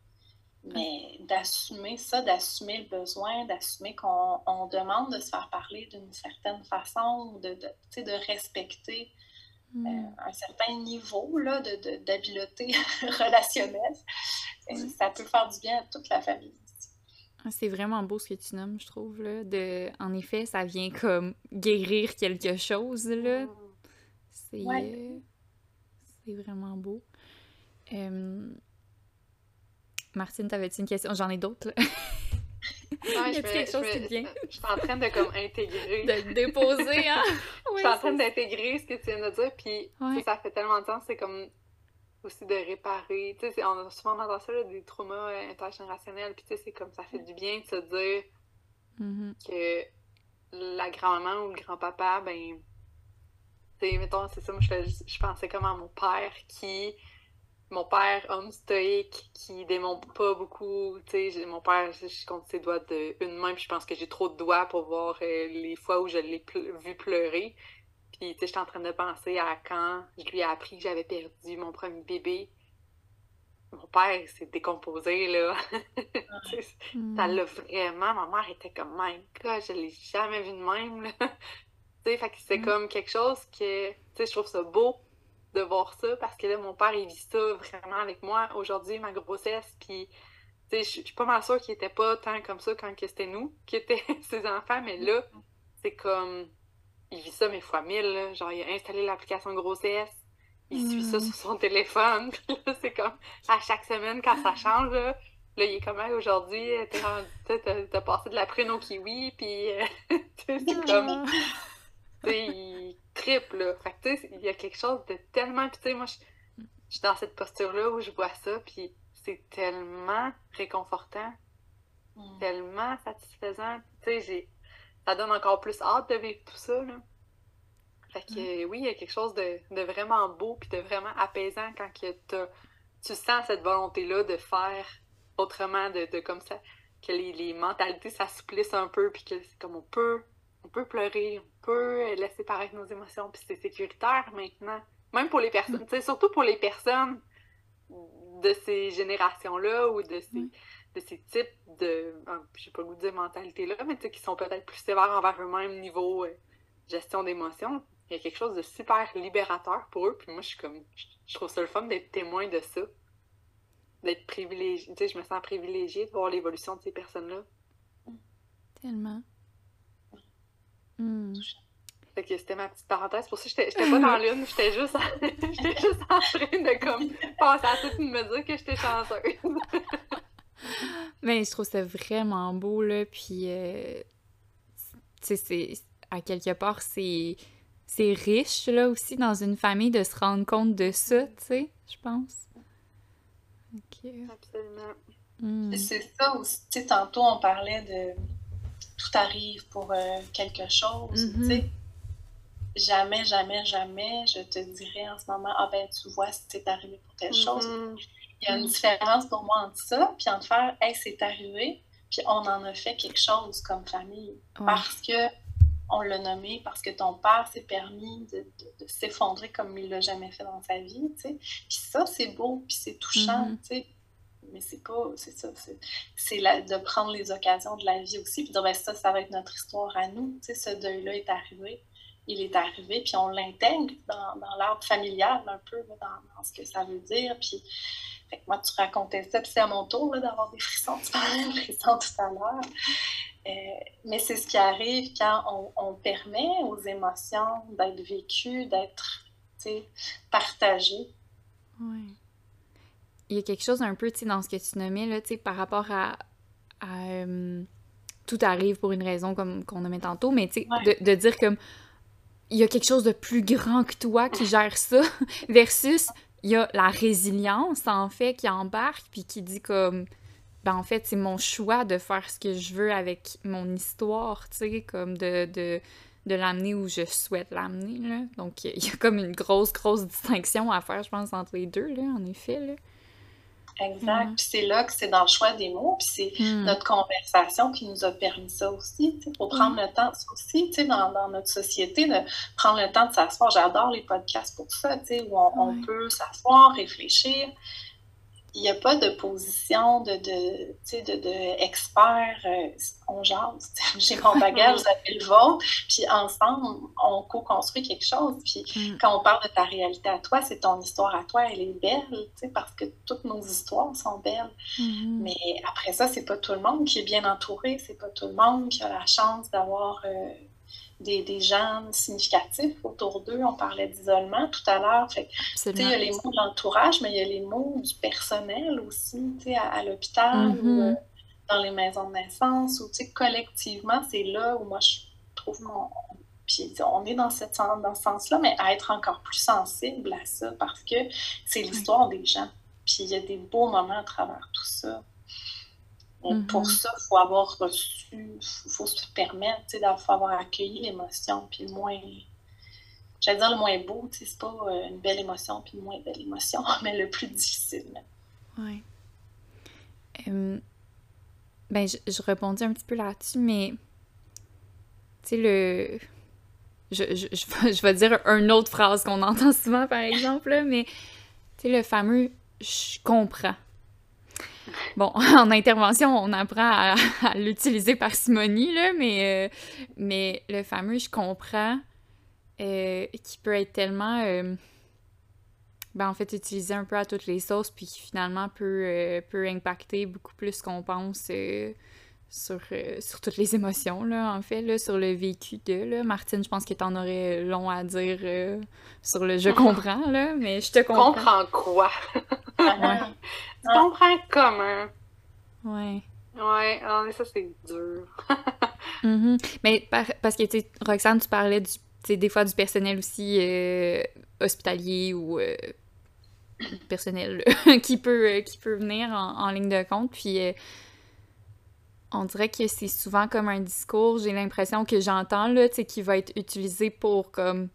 mais d'assumer ça, d'assumer le besoin, d'assumer qu'on demande de se faire parler d'une certaine façon, de, de, de respecter euh, hmm. un certain niveau d'habileté (laughs) relationnelle, ça peut faire du bien à toute la famille. Ah, c'est vraiment beau ce que tu nommes, je trouve. Là. De... En effet, ça vient comme guérir quelque chose. là. C'est euh, c'est vraiment beau. Euh... Martine, t'avais-tu une question? J'en ai d'autres. Ouais, je quelque chose qui vient? Je suis en train de comme intégrer. De déposer, hein? (laughs) je suis en train d'intégrer ce que tu viens de dire, puis ça fait tellement de temps, c'est comme aussi de réparer. Tu sais, on a souvent entendu ça, des traumas euh, intergénérationnels, puis tu sais, c'est comme ça fait du bien de se dire mm-hmm. que la grand-maman ou le grand-papa, ben, tu sais, mettons, c'est ça, moi, je, je pensais comme à mon père qui mon père, homme stoïque, qui démontre pas beaucoup. Tu sais, mon père, je, compte ses doigts de une main, puis je pense que j'ai trop de doigts pour voir euh, les fois où je l'ai vu pleurer. Puis, tu sais, j'étais en train de penser à quand je lui ai appris que j'avais perdu mon premier bébé. Mon père s'est décomposé, là. (laughs) Ça l'a vraiment. Ma mère était comme, my God, je l'ai jamais vu de même, là. (laughs) tu sais, fait que c'est mm. comme quelque chose que, tu sais, je trouve ça beau de voir ça parce que là, mon père, il vit ça vraiment avec moi aujourd'hui, ma grossesse. Puis, tu sais, je suis pas mal sûre qu'il était pas tant comme ça quand c'était nous qui étaient (laughs) ses enfants, mais là, c'est comme. Il vit ça mes fois mille. Genre, il a installé l'application grossesse, il suit ça mm. sur son téléphone. (laughs) Puis là, c'est comme à chaque semaine quand ça change, là. Là, il est comme aujourd'hui, t'as passé de la prune au kiwi, puis (laughs) c'est comme. Tu sais, il triple, là. Fait que, tu sais, il y a quelque chose de tellement. Puis, tu sais, moi, je suis dans cette posture-là où je vois ça, puis c'est tellement réconfortant, mm. tellement satisfaisant. Tu sais, ça donne encore plus hâte de vivre tout ça, là. Fait que, mm. oui, il y a quelque chose de, de vraiment beau, puis de vraiment apaisant quand que tu sens cette volonté-là de faire autrement, de, de comme ça, que les, les mentalités s'assouplissent un peu, puis que c'est comme on peut on peut pleurer, on peut laisser paraître nos émotions, puis c'est sécuritaire maintenant. Même pour les personnes, mm. surtout pour les personnes de ces générations-là ou de ces, de ces types de, je sais pas le goût de dire mentalité-là, mais qui sont peut-être plus sévères envers eux-mêmes niveau euh, gestion d'émotions. Il y a quelque chose de super libérateur pour eux, puis moi, je suis comme, je trouve ça le fun d'être témoin de ça. D'être privilégié, tu sais, je me sens privilégiée de voir l'évolution de ces personnes-là. Tellement. Hmm. Fait que c'était ma petite parenthèse. Pour ça, j'étais pas dans l'une, j'étais juste, (laughs) juste en train de comme passer à tout et me dire que j'étais chanceuse. (laughs) Mais je trouve ça vraiment beau, là. Puis, euh, tu sais, c'est à quelque part, c'est c'est riche, là, aussi, dans une famille, de se rendre compte de ça, tu sais, je pense. Absolument. Hmm. C'est ça aussi, tu sais, tantôt, on parlait de tout arrive pour euh, quelque chose. Mm-hmm. tu sais. Jamais, jamais, jamais, je te dirais en ce moment, ah ben tu vois, c'est arrivé pour telle chose. Mm-hmm. Il y a une différence pour moi entre ça, puis entre faire, hey, c'est arrivé, puis on en a fait quelque chose comme famille. Parce que on l'a nommé, parce que ton père s'est permis de, s'effondrer comme il l'a jamais fait dans sa vie, tu sais. Puis ça, c'est beau, puis c'est touchant, mm-hmm. tu sais mais c'est pas, c'est ça, c'est de prendre les occasions de la vie aussi, puis dire, ben, ça, ça va être notre histoire à nous, tu sais, ce deuil-là est arrivé, il est arrivé, puis on l'intègre dans, dans l'arbre familial un peu, dans, ce que ça veut dire, puis fait que moi, tu racontais ça, puis c'est à mon tour d'avoir des frissons, tu parlais de frissons tout à l'heure. Euh, mais c'est ce qui arrive quand on, on permet aux émotions d'être vécues, d'être partagées. Oui il y a quelque chose un peu, tu dans ce que tu nommais, là, tu par rapport à... Euh, tout arrive pour une raison comme qu'on nommait tantôt, mais tu sais, de, dire comme il y a quelque chose de plus grand que toi qui gère ça, (laughs) versus il y a la résilience, en fait, qui embarque, puis qui dit comme, ben en fait, c'est mon choix de faire ce que je veux avec mon histoire, tu sais, comme de, de, de l'amener où je souhaite l'amener, là. Donc, il y, a comme une grosse, grosse distinction à faire, je pense, entre les deux, là, en effet, là. Exact. Puis c'est là que c'est dans le choix des mots, puis c'est hmm. notre conversation qui nous a permis ça aussi. Il faut prendre le temps aussi, dans, dans notre société, de prendre le temps de s'asseoir. J'adore les podcasts pour ça, où on, on peut s'asseoir, réfléchir il n'y a pas de position de, de, de, de expert. Euh, on jase. (laughs) J'ai mon bagage, (laughs) vous avez le vôtre. Puis ensemble, on co-construit quelque chose. Puis mm. quand on parle de ta réalité à toi, c'est ton histoire à toi. Elle est belle, parce que toutes nos histoires sont belles. Mm-hmm. Mais après ça, c'est pas tout le monde qui est bien entouré. C'est pas tout le monde qui a la chance d'avoir. Euh, des, des, gens significatifs autour d'eux. On parlait d'isolement tout à l'heure. Il y a les mots de l'entourage, mais il y a les mots du personnel aussi, à, à l'hôpital ou mm-hmm. euh, dans les maisons de naissance. Ou, collectivement, c'est là où moi, je trouve mon... Puis on est dans, cette, dans ce sens-là, mais à être encore plus sensible à ça parce que c'est l'histoire des gens. Puis il y a des beaux moments à travers tout ça. Pour mm-hmm. ça, il faut avoir reçu, il faut se permettre, il faut avoir accueilli l'émotion, puis le moins, j'allais dire le moins beau, c'est pas euh, une belle émotion, puis une moins belle émotion, (laughs) mais le plus difficile. Oui. ben, je, je, répondis un petit peu là-dessus, mais, tu sais, le... Je, je, je, vais dire une autre phrase qu'on entend souvent, par exemple, mais, tu sais, le fameux « je comprends ». Bon, (laughs) en intervention, on apprend à, (laughs) l'utiliser par simonie, là, mais, euh, mais le fameux je comprends, euh, qui peut être tellement. Euh, ben, en fait, utilisé un peu à toutes les sauces, puis qui finalement peut, peut impacter beaucoup plus qu'on pense sur, sur toutes les émotions, là, en fait, là, sur le vécu de. Là. Martine, je pense que t'en aurais long à dire sur le je (laughs) comprends, là, mais je te comprends. Comprends quoi? (laughs) Tu comprends comment? Ouais. Ouais, ah, ça, c'est dur. (laughs) Mm-hmm. Mais parce que, tu sais, Roxane, tu parlais du, des fois du personnel aussi euh, hospitalier ou euh, personnel qui, peut, euh, qui peut venir en, ligne de compte. Puis on dirait que c'est souvent comme un discours, j'ai l'impression que j'entends, là, tu sais, qui va être utilisé pour comme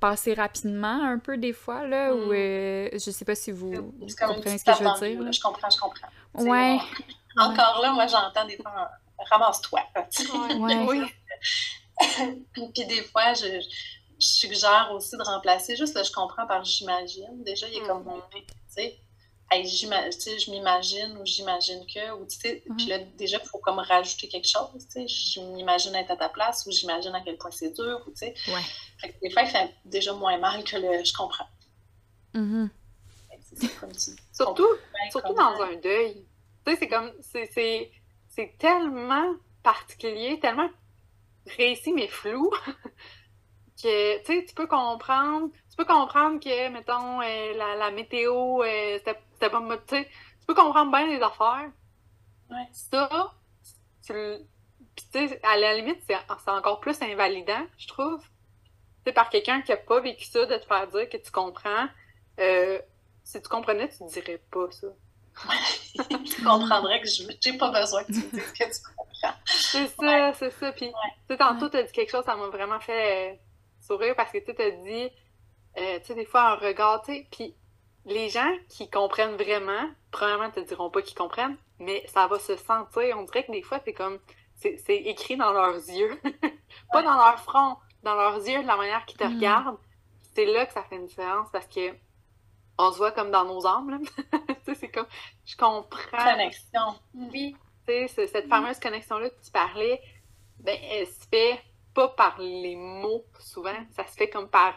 passer rapidement un peu des fois, là, ou mm. euh, je sais pas si vous, comprenez ce que je veux dire. Je comprends, je comprends. Ouais. (laughs) encore là, moi, j'entends des fois, ramasse-toi. (laughs) oui. (laughs) Puis des fois, je, suggère aussi de remplacer juste le je comprends par j'imagine. Déjà, il est comme mon tu sais je m'imagine ou j'imagine que, ou tu sais, puis là, déjà, il faut comme rajouter quelque chose, tu sais, je m'imagine être à ta place ou j'imagine à quel point c'est dur, ou tu sais. Ouais. des fois, il fait déjà moins mal que le je comprends. Mm-hmm. surtout surtout dans un deuil. Tu sais, c'est comme, c'est tellement particulier, tellement réussi mais flou, (laughs) que, tu sais, tu peux comprendre, tu peux comprendre que, mettons, euh, la, la, météo, euh, c'était pas... Tu sais, tu peux comprendre bien les affaires. Ouais. Ça, tu sais, à la limite, c'est encore plus invalidant, je trouve. Tu sais, par quelqu'un qui a pas vécu ça, de te faire dire que tu comprends. Euh, si tu comprenais, tu dirais pas ça. (laughs) tu comprendrais que je n'ai pas besoin que tu me dises que tu comprends. C'est ça, c'est ça. Puis, tu sais, tantôt, tu as dit quelque chose, ça m'a vraiment fait sourire parce que tu as dit euh, tu sais, des fois, un regard, tu sais, puis les gens qui comprennent vraiment, premièrement, te diront pas qu'ils comprennent, mais ça va se sentir. On dirait que des fois, c'est comme, c'est écrit dans leurs yeux, (laughs) pas dans leur front, dans leurs yeux, de la manière qu'ils te mm. regardent. C'est là que ça fait une différence parce que on se voit comme dans nos âmes. (laughs) c'est comme, je comprends. Connexion. Oui, tu sais, cette fameuse connexion-là que tu parlais, ben, elle se fait pas par les mots souvent, ça se fait comme par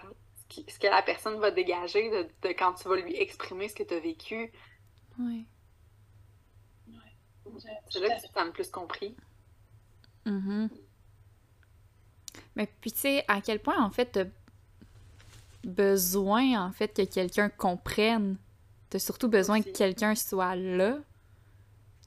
ce que la personne va dégager de, quand tu vas lui exprimer ce que tu as vécu. Oui. C'est là que tu t'en plus compris. Mm Mais puis, tu sais, à quel point, en fait, t'as besoin, en fait, que quelqu'un comprenne. T'as surtout besoin que quelqu'un soit là,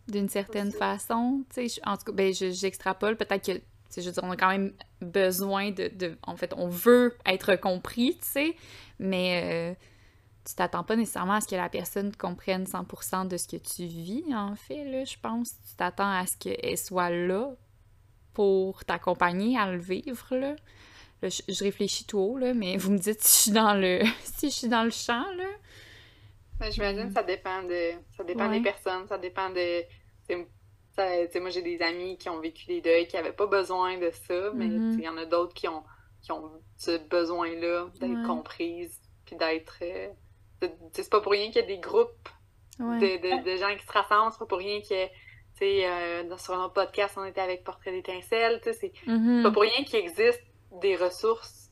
d'une certaine façon. Tu sais, en tout cas, ben, j'extrapole. Peut-être que, je veux dire, on a quand même besoin de, de... En fait, on veut être compris, tu sais, mais... Euh, tu t'attends pas nécessairement à ce que la personne comprenne 100% de ce que tu vis, en fait, là, je pense. Tu t'attends à ce qu'elle soit là pour t'accompagner à le vivre, là. je, réfléchis tout haut, là, mais vous me dites si je suis dans le, (laughs) si je suis dans le champ, là. Ben, J'imagine que ça dépend, de, ça dépend des personnes, ça dépend de... Ça, moi, j'ai des amis qui ont vécu des deuils, qui n'avaient pas besoin de ça, mais mm-hmm. il y en a d'autres qui ont, qui ont ce besoin-là d'être comprises, puis d'être... Euh, c'est pas pour rien qu'il y a des groupes de, gens qui se rassemblent, c'est pas pour rien que, tu sais, euh, sur notre podcast, on était avec Portrait d'étincelle, tu sais, c'est mm-hmm. pas pour rien qu'il existe des ressources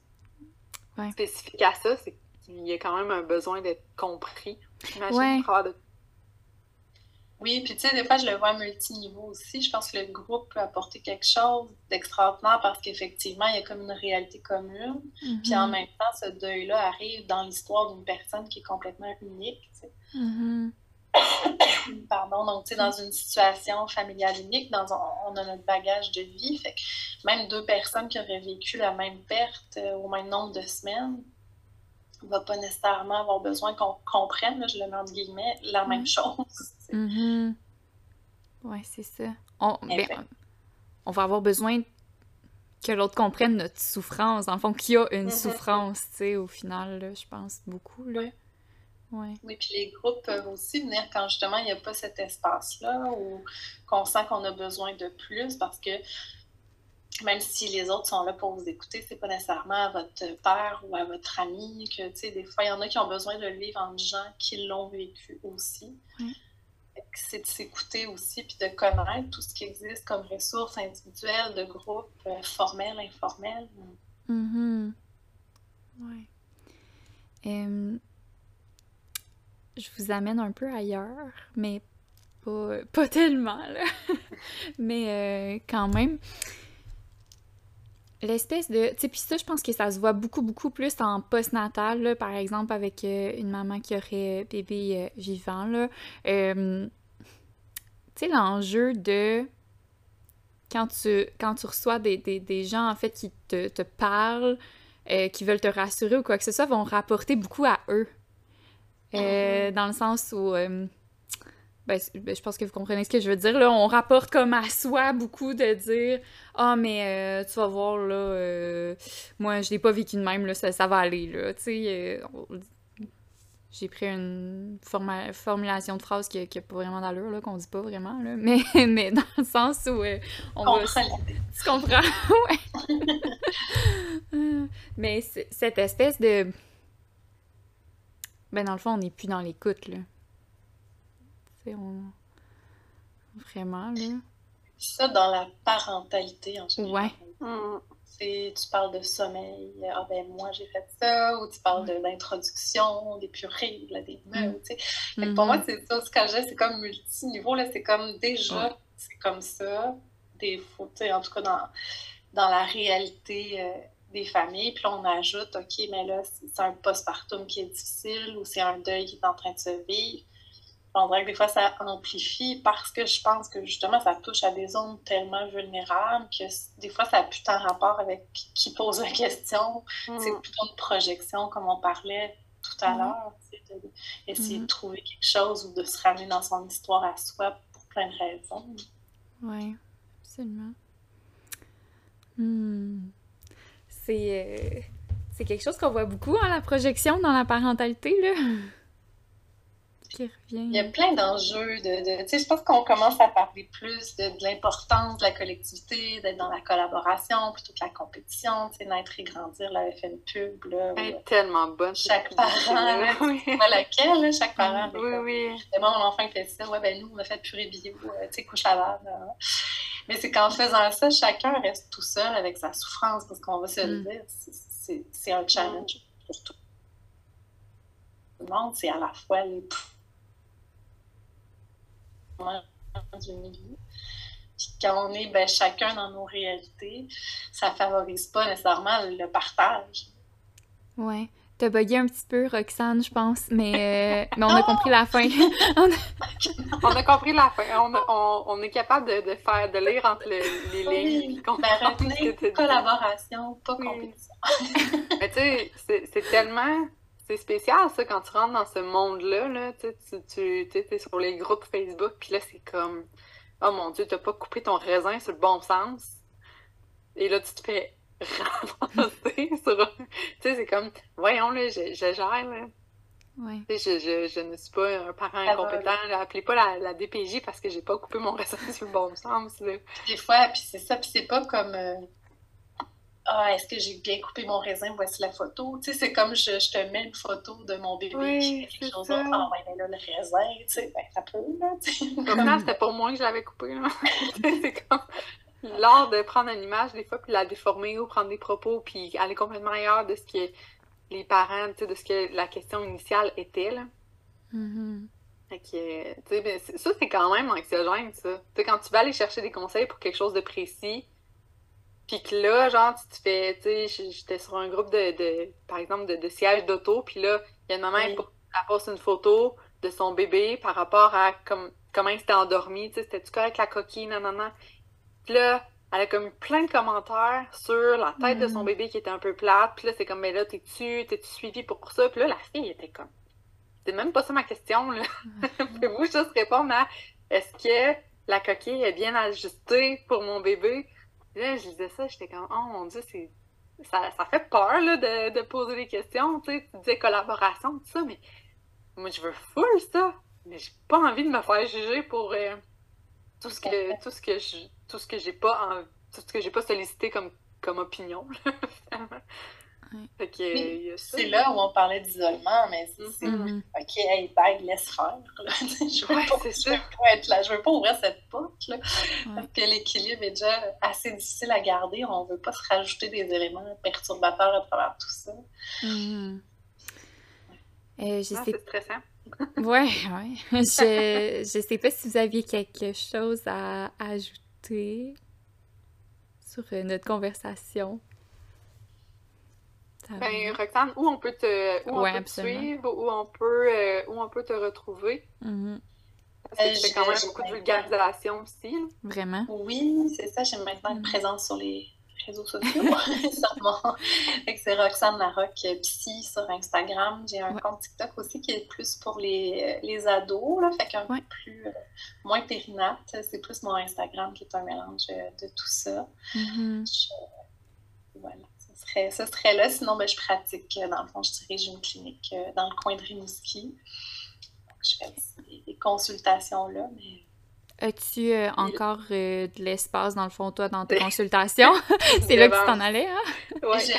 spécifiques à ça, c'est qu'il y a quand même un besoin d'être compris. J'imagine de oui, puis tu sais, des fois, je le vois multiniveau aussi. Je pense que le groupe peut apporter quelque chose d'extraordinaire parce qu'effectivement, il y a comme une réalité commune. Puis en mm-hmm. même temps, ce deuil-là arrive dans l'histoire d'une personne qui est complètement unique. Tu sais. Mm-hmm. Pardon, donc tu sais, dans une situation familiale unique, dans on a notre bagage de vie. Fait que même deux personnes qui auraient vécu la même perte euh, au même nombre de semaines, ne va pas nécessairement avoir besoin qu'on comprenne, je le mets entre guillemets, la même chose. Mm-hmm. Oui, c'est ça. On, ben, on va avoir besoin que l'autre comprenne notre souffrance, en fond, qu'il y a une mm-hmm. souffrance, tu sais, au final, je pense beaucoup. Là. Oui. Ouais. Oui, puis les groupes peuvent aussi venir quand justement il n'y a pas cet espace-là ou qu'on sent qu'on a besoin de plus parce que même si les autres sont là pour vous écouter, c'est pas nécessairement à votre père ou à votre ami que, tu sais, des fois, il y en a qui ont besoin de le vivre en gens qui l'ont vécu aussi. C'est de s'écouter aussi, puis de connaître tout ce qui existe comme ressources individuelles, de groupes euh, formels, informels. Mm Ouais. je vous amène un peu ailleurs, mais pas, pas tellement, là. (laughs) mais euh, quand même l'espèce de. Tu sais, puis ça, je pense que ça se voit beaucoup, beaucoup plus en post-natal, par exemple, avec euh, une maman qui aurait bébé euh, vivant, là. Euh, tu sais, l'enjeu de. Quand tu, quand tu reçois des, gens, en fait, qui te, te parlent, qui veulent te rassurer ou quoi que ce soit, vont rapporter beaucoup à eux. Mm-hmm. Dans le sens où ben, ben, je pense que vous comprenez ce que je veux dire. Là, on rapporte comme à soi beaucoup de dire Ah, mais euh, tu vas voir, là, euh, moi, je l'ai pas vécu de même, là, ça, va aller. Là. Tu sais, euh, j'ai pris une formulation de phrase qui n'a pas vraiment d'allure, là, qu'on dit pas vraiment, là, mais, (laughs) mais dans le sens où on va. Tu comprends? (laughs) ouais. mais cette espèce de. Ben, dans le fond, on n'est plus dans l'écoute, là. Vraiment, là. Ça, dans la parentalité, en général. Ouais. Tu parles de sommeil, ah ben moi j'ai fait ça, ou tu parles de l'introduction, des purées, des meubles, tu sais. Pour moi, c'est ça, ce que j'ai, c'est comme multi-niveau, là, c'est comme déjà, c'est comme ça, des sais, en tout cas dans, dans la réalité euh, des familles, puis là on ajoute, ok, mais là, c'est un postpartum qui est difficile, ou c'est un deuil qui est en train de se vivre on dirait que des fois, ça amplifie parce que je pense que justement, ça touche à des zones tellement vulnérables que des fois, ça n'a plus tant rapport avec qui pose la question. Mm. C'est plutôt une projection, comme on parlait tout à mm. l'heure, d'essayer de mm. trouver quelque chose ou de se ramener dans son histoire à soi pour plein de raisons. Oui, absolument. Hmm. C'est, euh, quelque chose qu'on voit beaucoup, hein, la projection dans la parentalité, là. Qui revient. Il y a plein d'enjeux. De, tu sais, je pense qu'on commence à parler plus de, l'importance de la collectivité, d'être dans la collaboration plutôt que la compétition, tu sais, naître et grandir la FN Pub. Là, Elle est tellement bonne. Chaque parent, oui. laquelle, là, chaque parent. Oui, oui. Moi, mon enfant fait ça. Ouais, ben nous, on a fait purée bio, euh, tu sais, couche lavable. Mais c'est qu'en faisant ça, chacun reste tout seul avec sa souffrance, parce qu'on va se le mm. dire, c'est un challenge pour tout le monde. C'est à la fois les du milieu. Puis quand on est ben, chacun dans nos réalités, ça favorise pas nécessairement le partage. Ouais. T'as bugué un petit peu, Roxane, je pense, mais, euh, (laughs) mais on a compris la fin. (laughs) on a compris la fin. On, on, on est capable de, de, faire, de lire entre les lignes. Ben, collaboration, pas compétition. mais tu sais, c'est tellement... C'est spécial, ça, quand tu rentres dans ce monde-là, là, tu, tu, tu es sur les groupes Facebook, puis là, c'est comme... Oh mon Dieu, t'as pas coupé ton raisin sur le bon sens. Et là, tu te fais (laughs) ramasser sur. Tu sais, c'est comme, voyons, là, je, je gère, là. Ouais. Je, je, je, ne suis pas un parent incompétent. Appelez pas la, la, DPJ parce que j'ai pas coupé mon (laughs) raisin sur le bon sens. Là. Des fois, puis c'est ça, puis c'est pas comme. Euh, ah, est-ce que j'ai bien coupé mon raisin? Voici la photo. Tu sais, c'est comme je, je, te mets une photo de mon bébé oui, fait quelque chose. Ah, ouais, ben là, le raisin, tu sais, ben ça peut, là. Comme... c'était pour moi que je l'avais coupé, (laughs) c'est comme l'art de prendre une image, des fois, puis la déformer ou prendre des propos, puis aller complètement ailleurs de ce que les parents, de ce que la question initiale était, là. Mm-hmm. Ben, ça, c'est quand même anxiogène, ça. sais, quand tu vas aller chercher des conseils pour quelque chose de précis, puis que là, genre, tu te fais, tu sais, j'étais sur un groupe de, de par exemple, de, de sièges d'auto, puis là, il y a une maman, qui poste une photo de son bébé par rapport à comme, comment il s'était endormi, tu sais, c'était-tu correct la coquille, nanana. Puis là, elle a comme plein de commentaires sur la tête de son mm. bébé qui était un peu plate. Puis là, c'est comme, mais là, t'es-tu, t'es-tu suivi pour ça? Puis là, la fille était comme, c'est même pas ça ma question, là. (laughs) Pouvez-vous juste répondre à, est-ce que la coquille est bien ajustée pour mon bébé? Puis là, je disais ça, j'étais comme, oh mon Dieu, c'est... Ça, ça fait peur, là, de, de poser des questions, tu sais. Tu disais collaboration, tout ça, mais moi, je veux full ça. Mais j'ai pas envie de me faire juger pour euh, tout ce que, tout ce que je tout ce que j'ai pas en, tout ce que j'ai pas sollicité comme, comme opinion. (laughs) c'est là où on parlait d'isolement, mais c'est mm-hmm. OK, hey, bye, laisse faire. (laughs) je veux, pas, je veux pas être là, je veux pas ouvrir cette porte. Là, Parce que l'équilibre est déjà assez difficile à garder. On veut pas se rajouter des éléments perturbateurs à travers tout ça. Mm-hmm. Euh, ah, c'est stressant. (laughs) ouais, ouais. Je, je sais pas si vous aviez quelque chose à ajouter sur euh, notre conversation? Ben, Roxane, où on peut te, où on peut te suivre, où on peut, euh, où on peut te retrouver? Mm-hmm. Parce que tu fais quand même beaucoup de vulgarisation aussi. Vraiment? Oui, c'est ça. J'ai maintenant une mm. présence sur les réseaux sociaux, (laughs) sûrement. c'est Roxane Larocque Psy sur Instagram. J'ai un compte TikTok aussi qui est plus pour les, les ados, là, fait qu'un peu plus, euh, moins périnate. C'est plus mon Instagram qui est un mélange euh, de tout ça. Mm-hmm. voilà. Ce serait, ce serait là. Sinon, ben, je pratique, euh, dans le fond, je dirige une clinique dans le coin de Rimouski. je fais des, des consultations là, mais As-tu euh, encore euh, de l'espace, dans le fond, toi, dans tes consultations? (laughs) c'est là que tu t'en allais, hein? Je,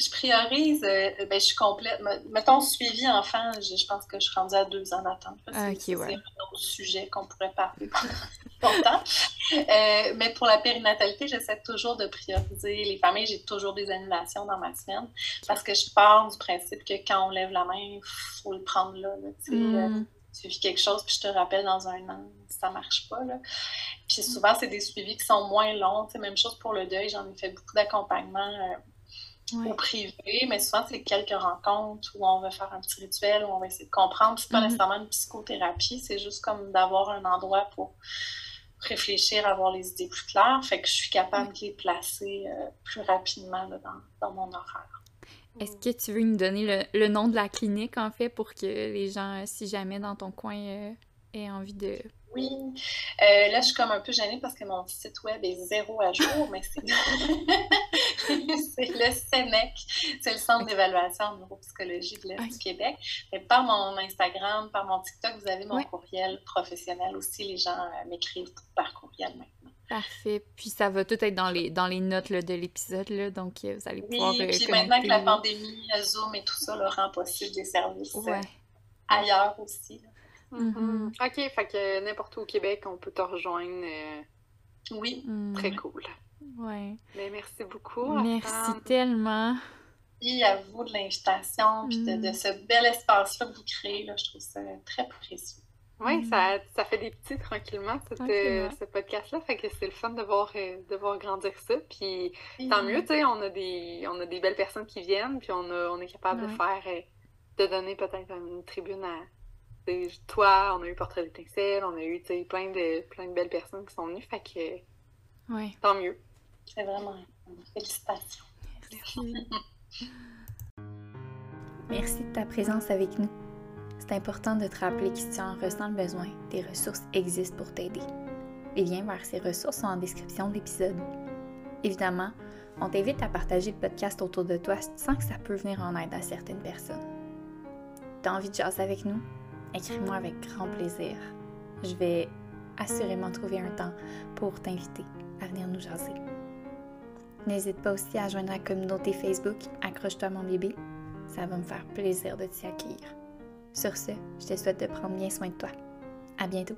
je, priorise, euh, ben, je suis complète. Mettons, suivi enfant, je, pense que je suis rendue à deux ans d'attente. c'est un autre sujet qu'on pourrait parler longtemps. (laughs) mais pour la périnatalité, j'essaie toujours de prioriser les familles. J'ai toujours des annulations dans ma semaine parce que je pars du principe que quand on lève la main, il faut le prendre là. là tu vis quelque chose, puis je te rappelle dans un an, ça marche pas. Là. Puis souvent, c'est des suivis qui sont moins longs. Même chose pour le deuil, j'en ai fait beaucoup d'accompagnement euh, au privé, mais souvent, c'est quelques rencontres où on va faire un petit rituel, où on va essayer de comprendre. C'est pas mm-hmm. nécessairement une psychothérapie, c'est juste comme d'avoir un endroit pour réfléchir, avoir les idées plus claires. Fait que je suis capable de les placer euh, plus rapidement dans, dans mon horaire. Est-ce que tu veux nous donner le, nom de la clinique, en fait, pour que les gens, si jamais dans ton coin, euh, aient envie de oui. Euh, là, je suis comme un peu gênée parce que mon site web est zéro à jour, mais c'est (laughs) le CENEC, c'est le Centre d'évaluation en neuropsychologie de l'Est du Québec. Mais par mon Instagram, par mon TikTok, vous avez mon courriel professionnel aussi. Les gens euh, m'écrivent par courriel maintenant. Parfait. Puis ça va tout être dans les, dans les notes de l'épisode, donc euh, vous allez pouvoir. Oui, puis maintenant que la pandémie, Zoom et tout ça le rend possible des services ailleurs aussi. Mm-hmm. OK, fait que n'importe où au Québec, on peut te rejoindre. Euh, oui. Mm. Très cool. Ouais. Mais merci beaucoup. Merci tellement. Et à vous de l'invitation, puis de, ce bel espace-là que vous créez. Là, je trouve ça très précieux. Oui, mm. ça, ça, fait des petits tranquillement, euh, ce podcast-là. Fait que c'est le fun de voir, euh, de voir grandir ça. Puis tant mieux, tu sais, on, a des, on a des belles personnes qui viennent, puis on, a, on est capable de faire, de donner peut-être une tribune à toi, on a eu Portrait d'étincelle, on a eu plein de, plein de belles personnes qui sont venues, fait que ouais. tant mieux. C'est vraiment félicitations. Merci. (laughs) Merci de ta présence avec nous. C'est important de te rappeler que si tu en ressens le besoin, des ressources existent pour t'aider. Les liens vers ces ressources sont en description de l'épisode. Évidemment, on t'invite à partager le podcast autour de toi si tu sens que ça peut venir en aide à certaines personnes. T'as envie de jaser avec nous? Écris-moi avec grand plaisir. Je vais assurément trouver un temps pour t'inviter à venir nous jaser. N'hésite pas aussi à joindre la communauté Facebook Accroche-toi mon bébé. Ça va me faire plaisir de t'y accueillir. Sur ce, je te souhaite de prendre bien soin de toi. À bientôt!